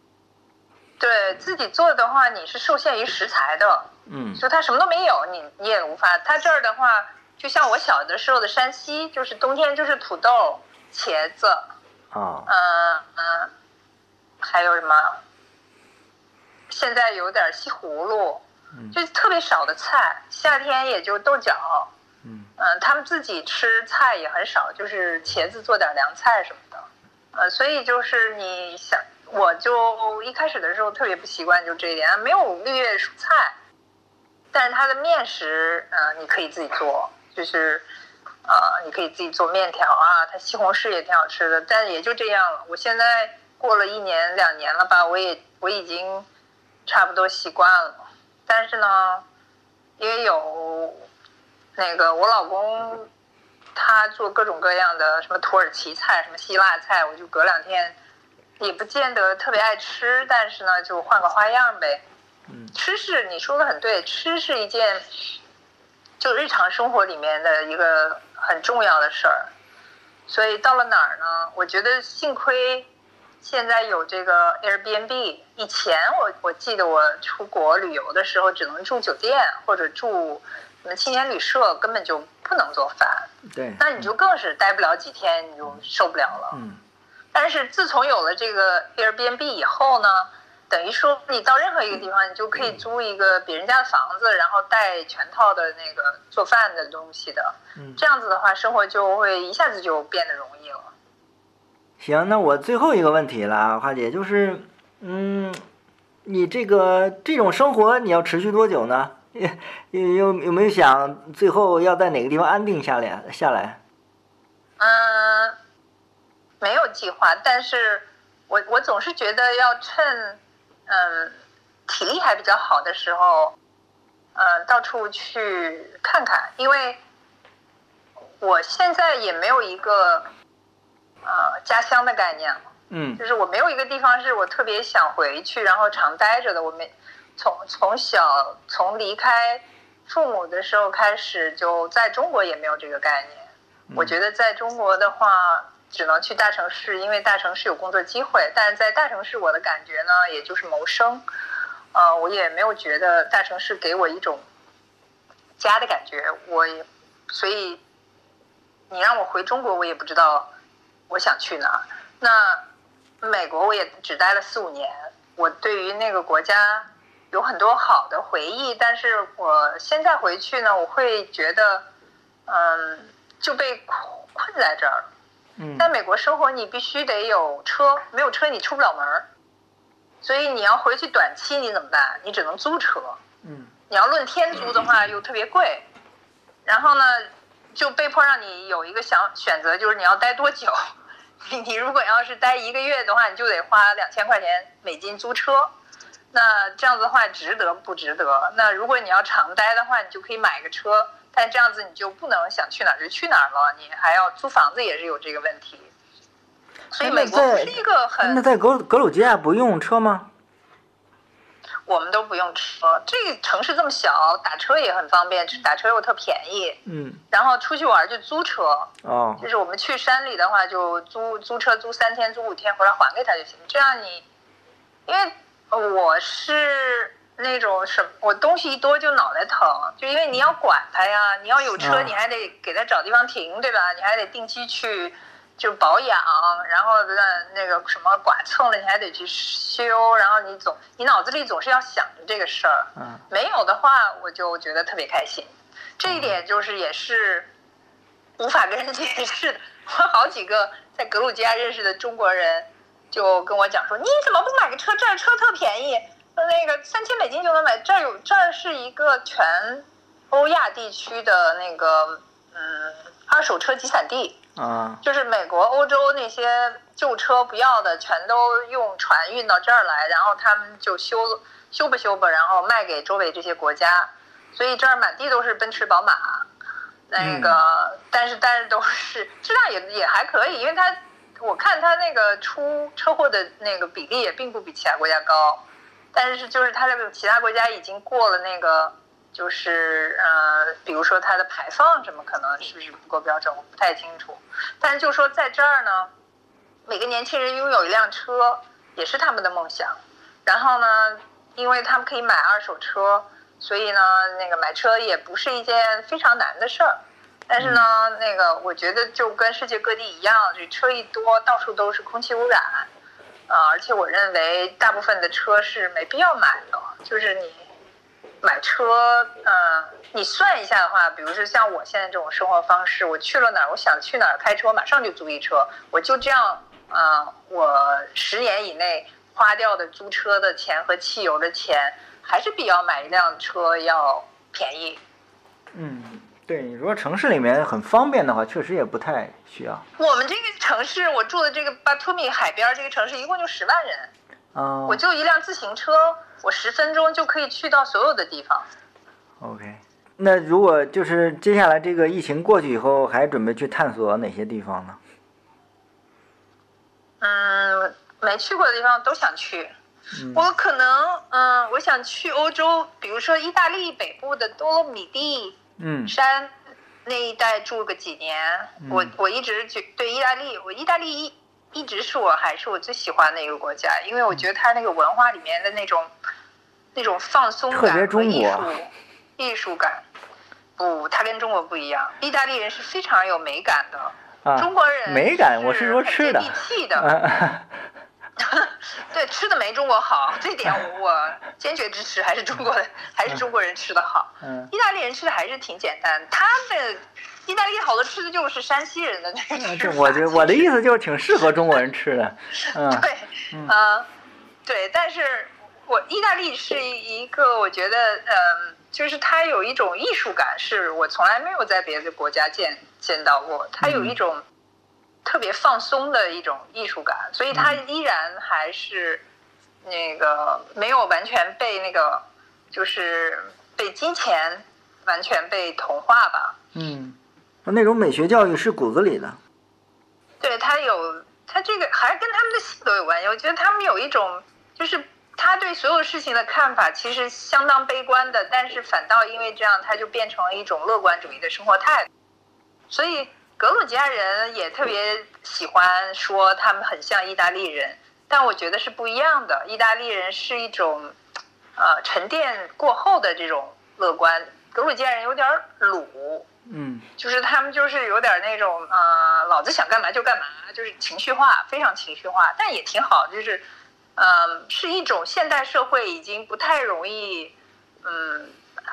对自己做的话，你是受限于食材的，嗯就它什么都没有，你你也无法。它这儿的话，就像我小的时候的山西，就是冬天就是土豆、茄子，啊嗯嗯，还有什么？现在有点西葫芦，就特别少的菜。夏天也就豆角，嗯。嗯，他们自己吃菜也很少，就是茄子做点凉菜什么的，呃，所以就是你想，我就一开始的时候特别不习惯，就这一点，没有绿叶蔬菜，但是它的面食，呃，你可以自己做，就是，呃，你可以自己做面条啊，它西红柿也挺好吃的，但也就这样了。我现在过了一年两年了吧，我也我已经差不多习惯了，但是呢，也有那个我老公他做各种各样的什么土耳其菜、什么希腊菜，我就隔两天也不见得特别爱吃，但是呢，就换个花样呗。嗯吃是你说的很对，吃是一件就日常生活里面的一个很重要的事儿。所以到了哪儿呢？我觉得幸亏现在有这个 Airbnb。以前我我记得我出国旅游的时候，只能住酒店或者住什么青年旅社，根本就不能做饭。对，那你就更是待不了几天，你就受不了了。嗯但是自从有了这个 Airbnb 以后呢，等于说你到任何一个地方，你就可以租一个别人家的房子，然后带全套的那个做饭的东西的。嗯这样子的话，生活就会一下子就变得容易了。行，那我最后一个问题了啊，花姐，就是，嗯，你这个这种生活你要持续多久呢？有有有没有想最后要在哪个地方安定下来下来？嗯，没有计划，但是我我总是觉得要趁嗯体力还比较好的时候，嗯到处去看看，因为我现在也没有一个呃家乡的概念了。嗯就是我没有一个地方是我特别想回去，然后常待着的。我没从从小从离开父母的时候开始，就在中国也没有这个概念。我觉得在中国的话，只能去大城市，因为大城市有工作机会。但是在大城市，我的感觉呢，也就是谋生。呃，我也没有觉得大城市给我一种家的感觉。我也所以你让我回中国，我也不知道我想去哪儿。那美国我也只待了四五年，我对于那个国家有很多好的回忆，但是我现在回去呢，我会觉得，嗯，就被困困在这儿。嗯在美国生活，你必须得有车，没有车你出不了门儿，所以你要回去短期你怎么办？你只能租车。嗯你要论天租的话又特别贵，然后呢，就被迫让你有一个想选择，就是你要待多久。你你如果要是待一个月的话，你就得花两千块钱美金租车，那这样子的话值得不值得？那如果你要常待的话，你就可以买个车，但这样子你就不能想去哪儿就去哪儿了，你还要租房子也是有这个问题。所以美国不是一个很那在格格鲁吉亚不用车吗？我们都不用车，这个城市这么小，打车也很方便，打车又特便宜。嗯然后出去玩就租车，哦就是我们去山里的话，就租租车租三天、租五天回来还给他就行。这样你，因为我是那种什么，我东西一多就脑袋疼，就因为你要管它呀，你要有车，啊你还得给它找地方停，对吧？你还得定期去就保养，然后那那个什么剐蹭了，你还得去修，然后你总你脑子里总是要想着这个事儿。嗯没有的话，我就觉得特别开心。这一点就是也是无法跟人解释的。我好几个在格鲁吉亚认识的中国人就跟我讲说：“你怎么不买个车？这儿车特便宜，那个三千美金就能买。这儿有这儿是一个全欧亚地区的那个嗯二手车集散地。”啊就是美国、欧洲那些旧车不要的，全都用船运到这儿来，然后他们就修修吧修吧，然后卖给周围这些国家，所以这儿满地都是奔驰、宝马，那个，但是但是都是 质量也也还可以，因为它我看它那个出车祸的那个比例也并不比其他国家高，但是就是它在其他国家已经过了那个。就是呃，比如说它的排放什么，可能是不是不够标准，我不太清楚。但是就说在这儿呢，每个年轻人拥有一辆车也是他们的梦想。然后呢，因为他们可以买二手车，所以呢，那个买车也不是一件非常难的事儿。但是呢，那个我觉得就跟世界各地一样，这车一多，到处都是空气污染。啊、而且我认为大部分的车是没必要买的，就是你买车，嗯、你算一下的话，比如说像我现在这种生活方式，我去了哪儿，我想去哪儿开车，马上就租一车，我就这样，啊、我十年以内花掉的租车的钱和汽油的钱，还是比要买一辆车要便宜。嗯，对，如果城市里面很方便的话，确实也不太需要。我们这个城市，我住的这个巴图米海边这个城市，一共就十万人，啊、我就一辆自行车，我十分钟就可以去到所有的地方。OK，那如果就是接下来这个疫情过去以后，还准备去探索哪些地方呢？嗯，没去过的地方都想去。嗯我可能，嗯，我想去欧洲，比如说意大利北部的多洛米蒂嗯山那一带住个几年。我嗯我一直觉对意大利，我意大利一一直是我还是我最喜欢的一个国家，因为我觉得它那个文化里面的那种那种放松特别感和中国艺术艺术感。不，它跟中国不一样。意大利人是非常有美感的，啊，中国人美感，我是说很吃的接地。气的。啊 对，吃的没中国好，这点我我 坚决支持，还是中国的，还是中国人吃的好。嗯意大利人吃的还是挺简单，他的意大利好多吃的就是山西人的那个吃我的我的意思就是挺适合中国人吃的。嗯对，嗯啊、对，但是我意大利是一个，我觉得，嗯，就是它有一种艺术感，是我从来没有在别的国家见见到过。它有一种特别放松的一种艺术感，所以它依然还是那个没有完全被那个，就是被金钱完全被同化吧。嗯，那种美学教育是骨子里的。对他有他这个还跟他们的性格有关系。我觉得他们有一种，就是他对所有事情的看法其实相当悲观的，但是反倒因为这样，他就变成了一种乐观主义的生活态度。所以格鲁吉亚人也特别喜欢说他们很像意大利人，但我觉得是不一样的。意大利人是一种，呃，沉淀过后的这种乐观，格鲁吉亚人有点儿鲁。嗯就是他们就是有点那种呃，老子想干嘛就干嘛，就是情绪化，非常情绪化，但也挺好，就是嗯，是一种现代社会已经不太容易嗯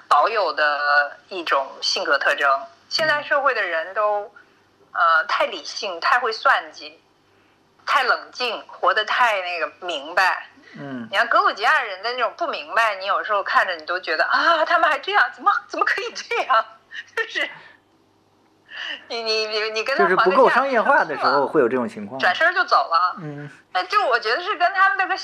保有的一种性格特征。现代社会的人都呃太理性，太会算计，太冷静，活得太那个明白。嗯你看格鲁吉亚人的那种不明白，你有时候看着你都觉得啊，他们还这样，怎么怎么可以这样？就是你你你你跟他就是不够商业化的时候会有这种情况。转身就走了。嗯那就我觉得是跟他们那个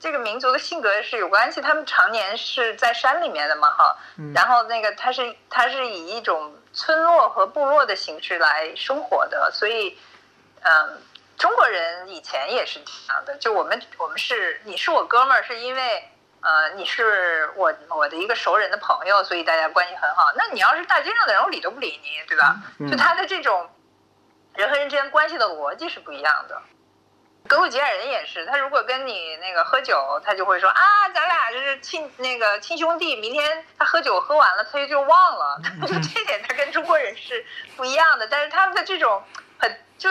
这个民族的性格是有关系。他们常年是在山里面的嘛，哈，嗯然后那个他是他是以一种村落和部落的形式来生活的，所以，嗯，中国人以前也是这样的。就我们我们是你是我哥们儿，是因为。呃，你是我我的一个熟人的朋友，所以大家关系很好。那你要是大街上的人，我理都不理你，对吧？嗯就他的这种人和人之间关系的逻辑是不一样的。格鲁吉亚人也是，他如果跟你那个喝酒，他就会说啊，咱俩就是亲那个亲兄弟。明天他喝酒喝完了，他就就忘了。就这点，他跟中国人是不一样的。但是他们的这种很就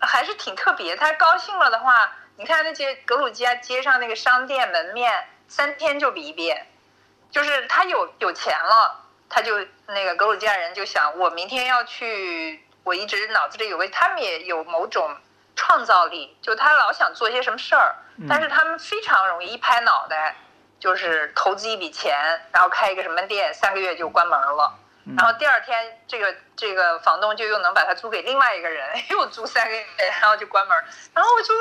还是挺特别。他高兴了的话，你看那些格鲁吉亚街上那个商店门面，三天就比一遍。就是他有有钱了，他就那个格鲁吉亚人就想，我明天要去。我一直脑子里有个，他们也有某种创造力，就他老想做些什么事儿，但是他们非常容易一拍脑袋，就是投资一笔钱，然后开一个什么店，三个月就关门了。然后第二天，这个这个房东就又能把它租给另外一个人，又租三个月，然后就关门。然后我就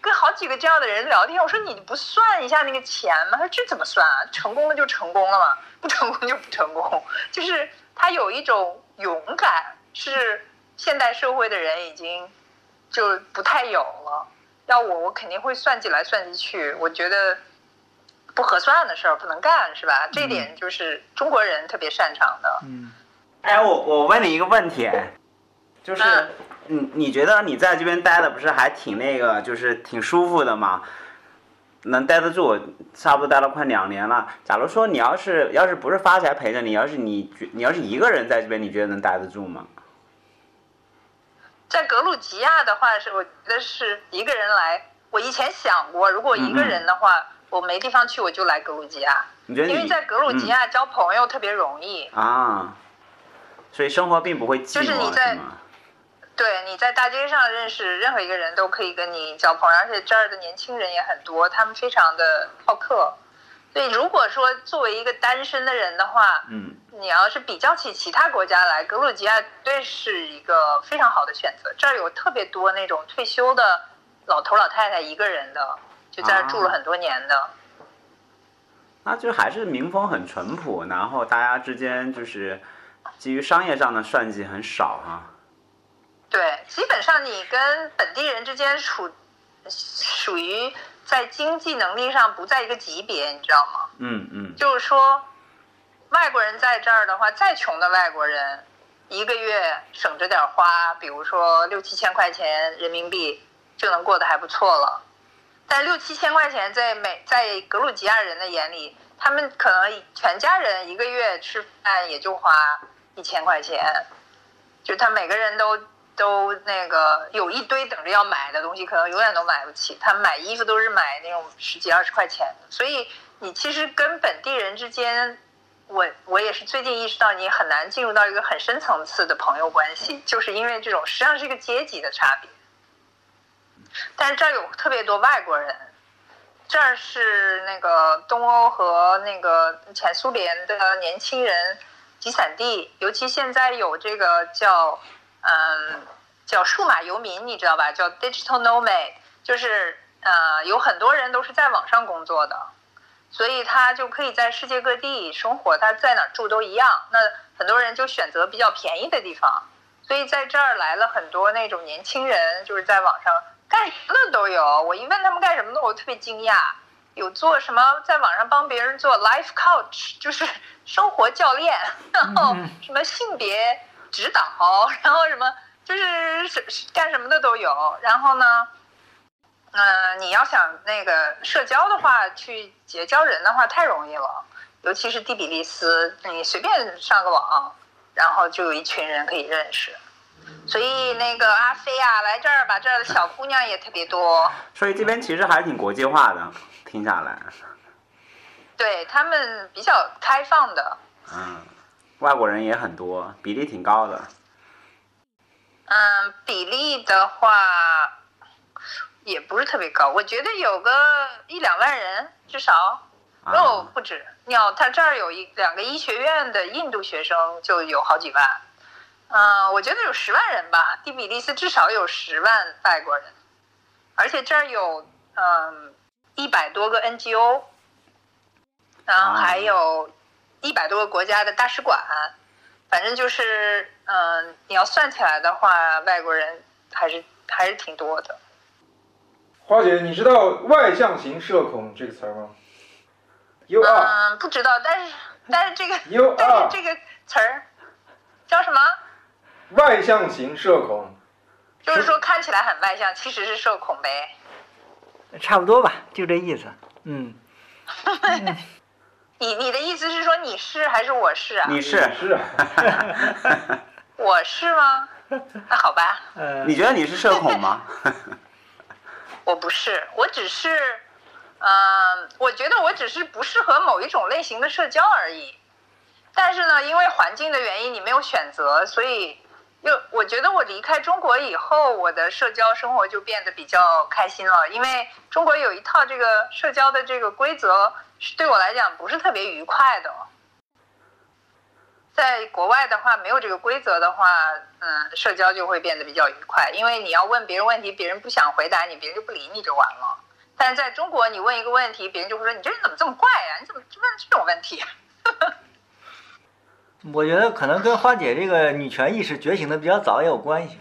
跟好几个这样的人聊天，我说你不算一下那个钱吗？他说这怎么算啊？成功了就成功了嘛，不成功就不成功。就是他有一种勇敢，是现代社会的人已经就不太有了。要我，我肯定会算计来算计去。我觉得不合算的事儿不能干，是吧？这点就是中国人特别擅长的。嗯哎，我我问你一个问题，就是嗯你你觉得你在这边待的不是还挺那个，就是挺舒服的吗？能待得住，差不多待了快两年了。假如说你要是要是不是发财陪着你，要是你觉你要是一个人在这边，你觉得能待得住吗？在格鲁吉亚的话，是我觉得是一个人来。我以前想过，如果一个人的话，我没地方去，我就来格鲁吉亚，因为在格鲁吉亚交朋友特别容易。嗯、啊，所以生活并不会寂就是你，在？对，你在大街上认识任何一个人都可以跟你交朋友，而且这儿的年轻人也很多，他们非常的好客。所以如果说作为一个单身的人的话，嗯，你要是比较起其他国家来，格鲁吉亚绝对是一个非常好的选择。这儿有特别多那种退休的老头老太太一个人的，就在这儿住了很多年的。那就还是民风很淳朴，然后大家之间就是基于商业上的算计很少哈、对，基本上你跟本地人之间处属于在经济能力上不在一个级别，你知道吗？嗯嗯就是说，外国人在这儿的话，再穷的外国人，一个月省着点花，比如说六七千块钱人民币，就能过得还不错了。但六七千块钱在美在格鲁吉亚人的眼里，他们可能全家人一个月吃饭也就花一千块钱，就他每个人都都那个有一堆等着要买的东西，可能永远都买不起。他们买衣服都是买那种十几二十块钱的，所以你其实跟本地人之间，我我也是最近意识到，你很难进入到一个很深层次的朋友关系，就是因为这种实际上是一个阶级的差别。但是这儿有特别多外国人，这儿是那个东欧和那个前苏联的年轻人集散地，尤其现在有这个叫嗯叫数码游民，你知道吧？叫 digital nomad，就是呃有很多人都是在网上工作的，所以他就可以在世界各地生活，他在哪儿住都一样。那很多人就选择比较便宜的地方，所以在这儿来了很多那种年轻人，就是在网上干什么的都有。我一问他们干什么的，我特别惊讶，有做什么在网上帮别人做 life coach，就是生活教练，然后什么性别指导，然后什么就是是是干什么的都有。然后呢，嗯、你要想那个社交的话，去结交人的话太容易了，尤其是第比利斯，你随便上个网，然后就有一群人可以认识。所以那个阿飞啊，来这儿吧，这儿的小姑娘也特别多。所以这边其实还是挺国际化的，听下来，对他们比较开放的，嗯，外国人也很多，比例挺高的。嗯，比例的话也不是特别高，我觉得有个一两万人至少，啊哦不止。你要他这儿有一两个医学院的印度学生就有好几万，嗯，我觉得有十万人吧，第比利斯至少有十万外国人，而且这儿有嗯一百多个 NGO，然后啊还有一百多个国家的大使馆，反正就是嗯，你要算起来的话，外国人还是还是挺多的。花姐，你知道外向型社恐这个词儿吗？You are, 嗯，不知道，但是但是这个 You 但是这个词儿叫什么？外向型社恐。就是说看起来很外向，其实是社恐呗。差不多吧，就这意思。嗯，你你的意思是说你是还是我是啊？你是？是啊，我是吗？那好吧，呃，你觉得你是社恐吗？我不是，我只是，嗯、我觉得我只是不适合某一种类型的社交而已。但是呢，因为环境的原因，你没有选择，所以又我觉得我离开中国以后，我的社交生活就变得比较开心了。因为中国有一套这个社交的这个规则，对我来讲不是特别愉快的。在国外的话，没有这个规则的话，嗯，社交就会变得比较愉快，因为你要问别人问题，别人不想回答你，别人就不理你就完了。但是在中国，你问一个问题，别人就会说你这人怎么这么怪呀、你怎么问这种问题？我觉得可能跟花姐这个女权意识觉醒的比较早也有关系。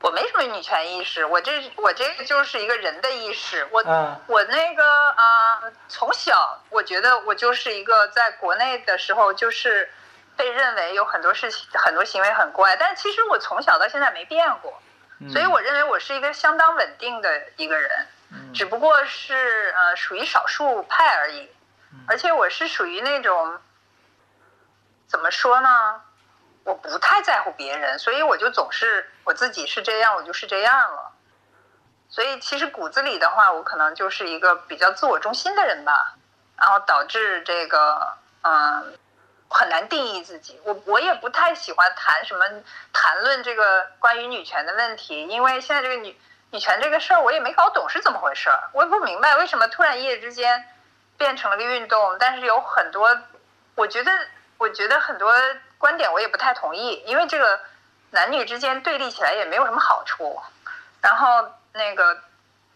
我没什么女权意识，我这我这个就是一个人的意识。我、嗯我那个啊、呃从小我觉得我就是一个在国内的时候就是被认为有很多事情很多行为很怪，但其实我从小到现在没变过，所以我认为我是一个相当稳定的一个人，嗯只不过是呃属于少数派而已，而且我是属于那种怎么说呢？我不太在乎别人，所以我就总是我自己是这样，我就是这样了。所以其实骨子里的话，我可能就是一个比较自我中心的人吧，然后导致这个嗯很难定义自己。我我也不太喜欢谈什么谈论这个关于女权的问题，因为现在这个女女权这个事儿我也没搞懂是怎么回事儿，我也不明白为什么突然一夜之间变成了个运动，但是有很多，我觉得我觉得很多观点我也不太同意，因为这个男女之间对立起来也没有什么好处。然后那个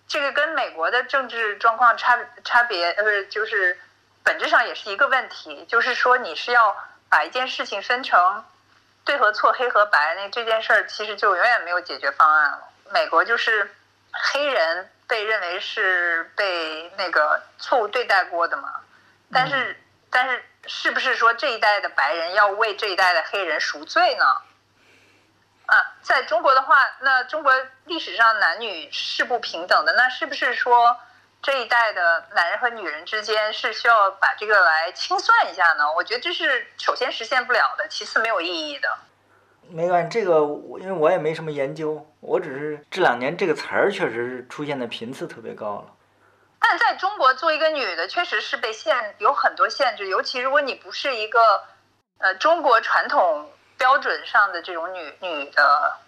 这个跟美国的政治状况差差别，呃，不是就是本质上也是一个问题，就是说你是要把一件事情分成对和错、黑和白，那这件事儿其实就永远没有解决方案了。美国就是黑人被认为是被那个错误对待过的嘛，但是、但是是不是说这一代的白人要为这一代的黑人赎罪呢？啊，在中国的话，那中国历史上男女是不平等的，那是不是说这一代的男人和女人之间是需要把这个来清算一下呢？我觉得这是首先实现不了的，其次没有意义的。没关系，这个因为我也没什么研究，我只是这两年这个词儿确实出现的频次特别高了。但在中国，做一个女的确实是被限有很多限制，尤其如果你不是一个呃中国传统标准上的这种女女的，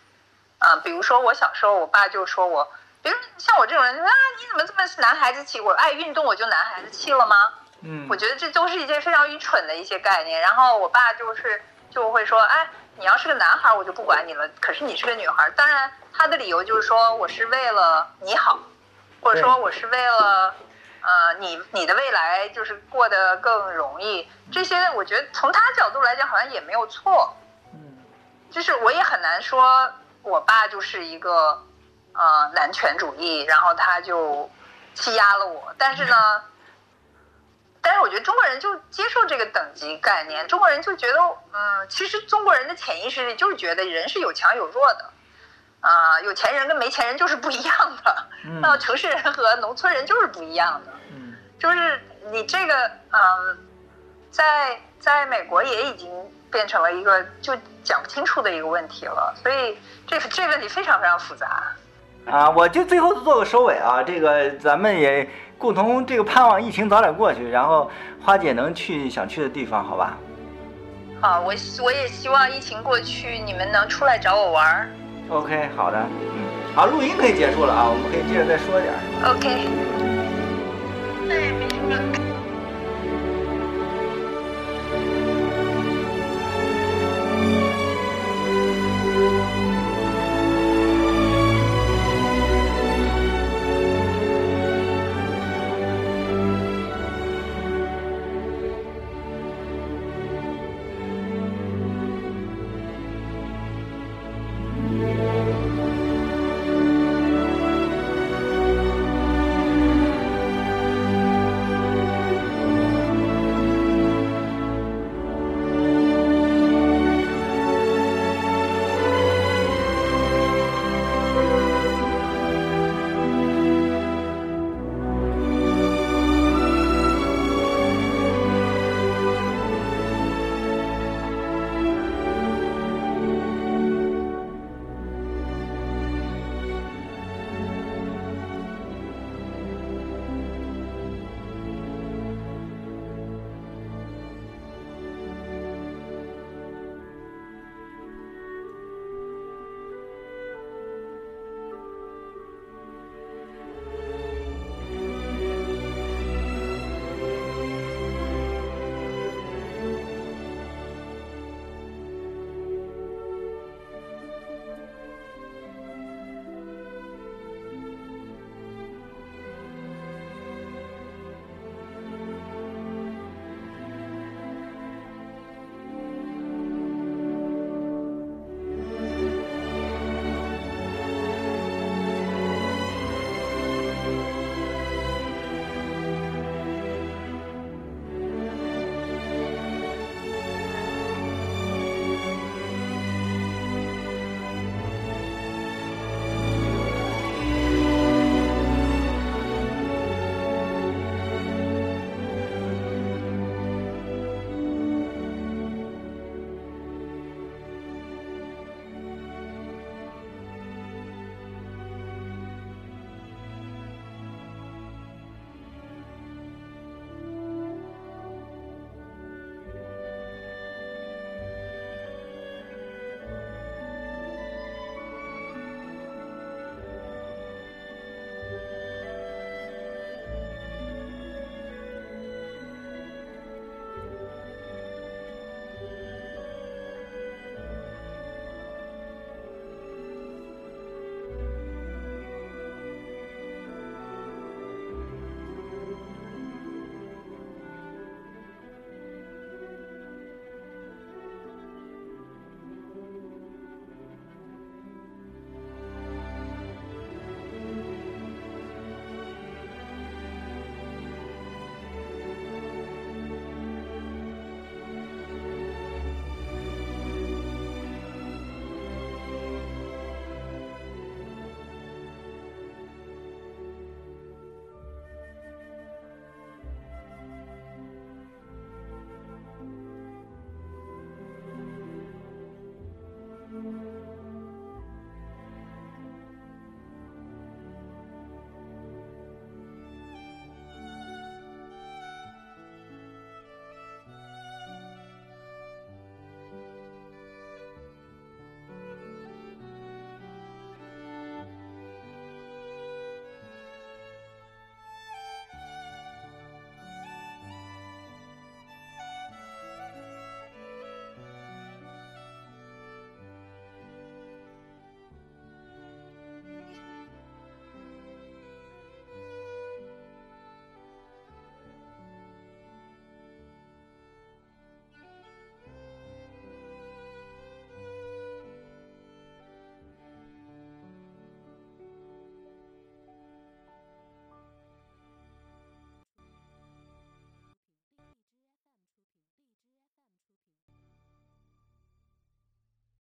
啊、比如说我小时候，我爸就说我，比如像我这种人啊，你怎么这么男孩子气？我爱运动，我就男孩子气了吗？嗯我觉得这都是一件非常愚蠢的一些概念。然后我爸就是就会说，哎，你要是个男孩，我就不管你了。可是你是个女孩，当然他的理由就是说我是为了你好，或者说我是为了呃你你的未来就是过得更容易。这些我觉得从他角度来讲好像也没有错。嗯就是我也很难说，我爸就是一个呃男权主义，然后他就欺压了我。但是呢，但是我觉得中国人就接受这个等级概念，中国人就觉得，嗯，其实中国人的潜意识里就是觉得人是有强有弱的，啊、有钱人跟没钱人就是不一样的，嗯那城市人和农村人就是不一样的。嗯就是你这个，嗯，在在美国也已经变成了一个就讲不清楚的一个问题了。所以这这个问题非常非常复杂。啊，我就最后做个收尾啊，这个咱们也共同这个盼望疫情早点过去，然后花姐能去想去的地方，好吧？好，我我也希望疫情过去，你们能出来找我玩儿。OK，好的，嗯，好，录音可以结束了啊，我们可以接着再说一点。OK。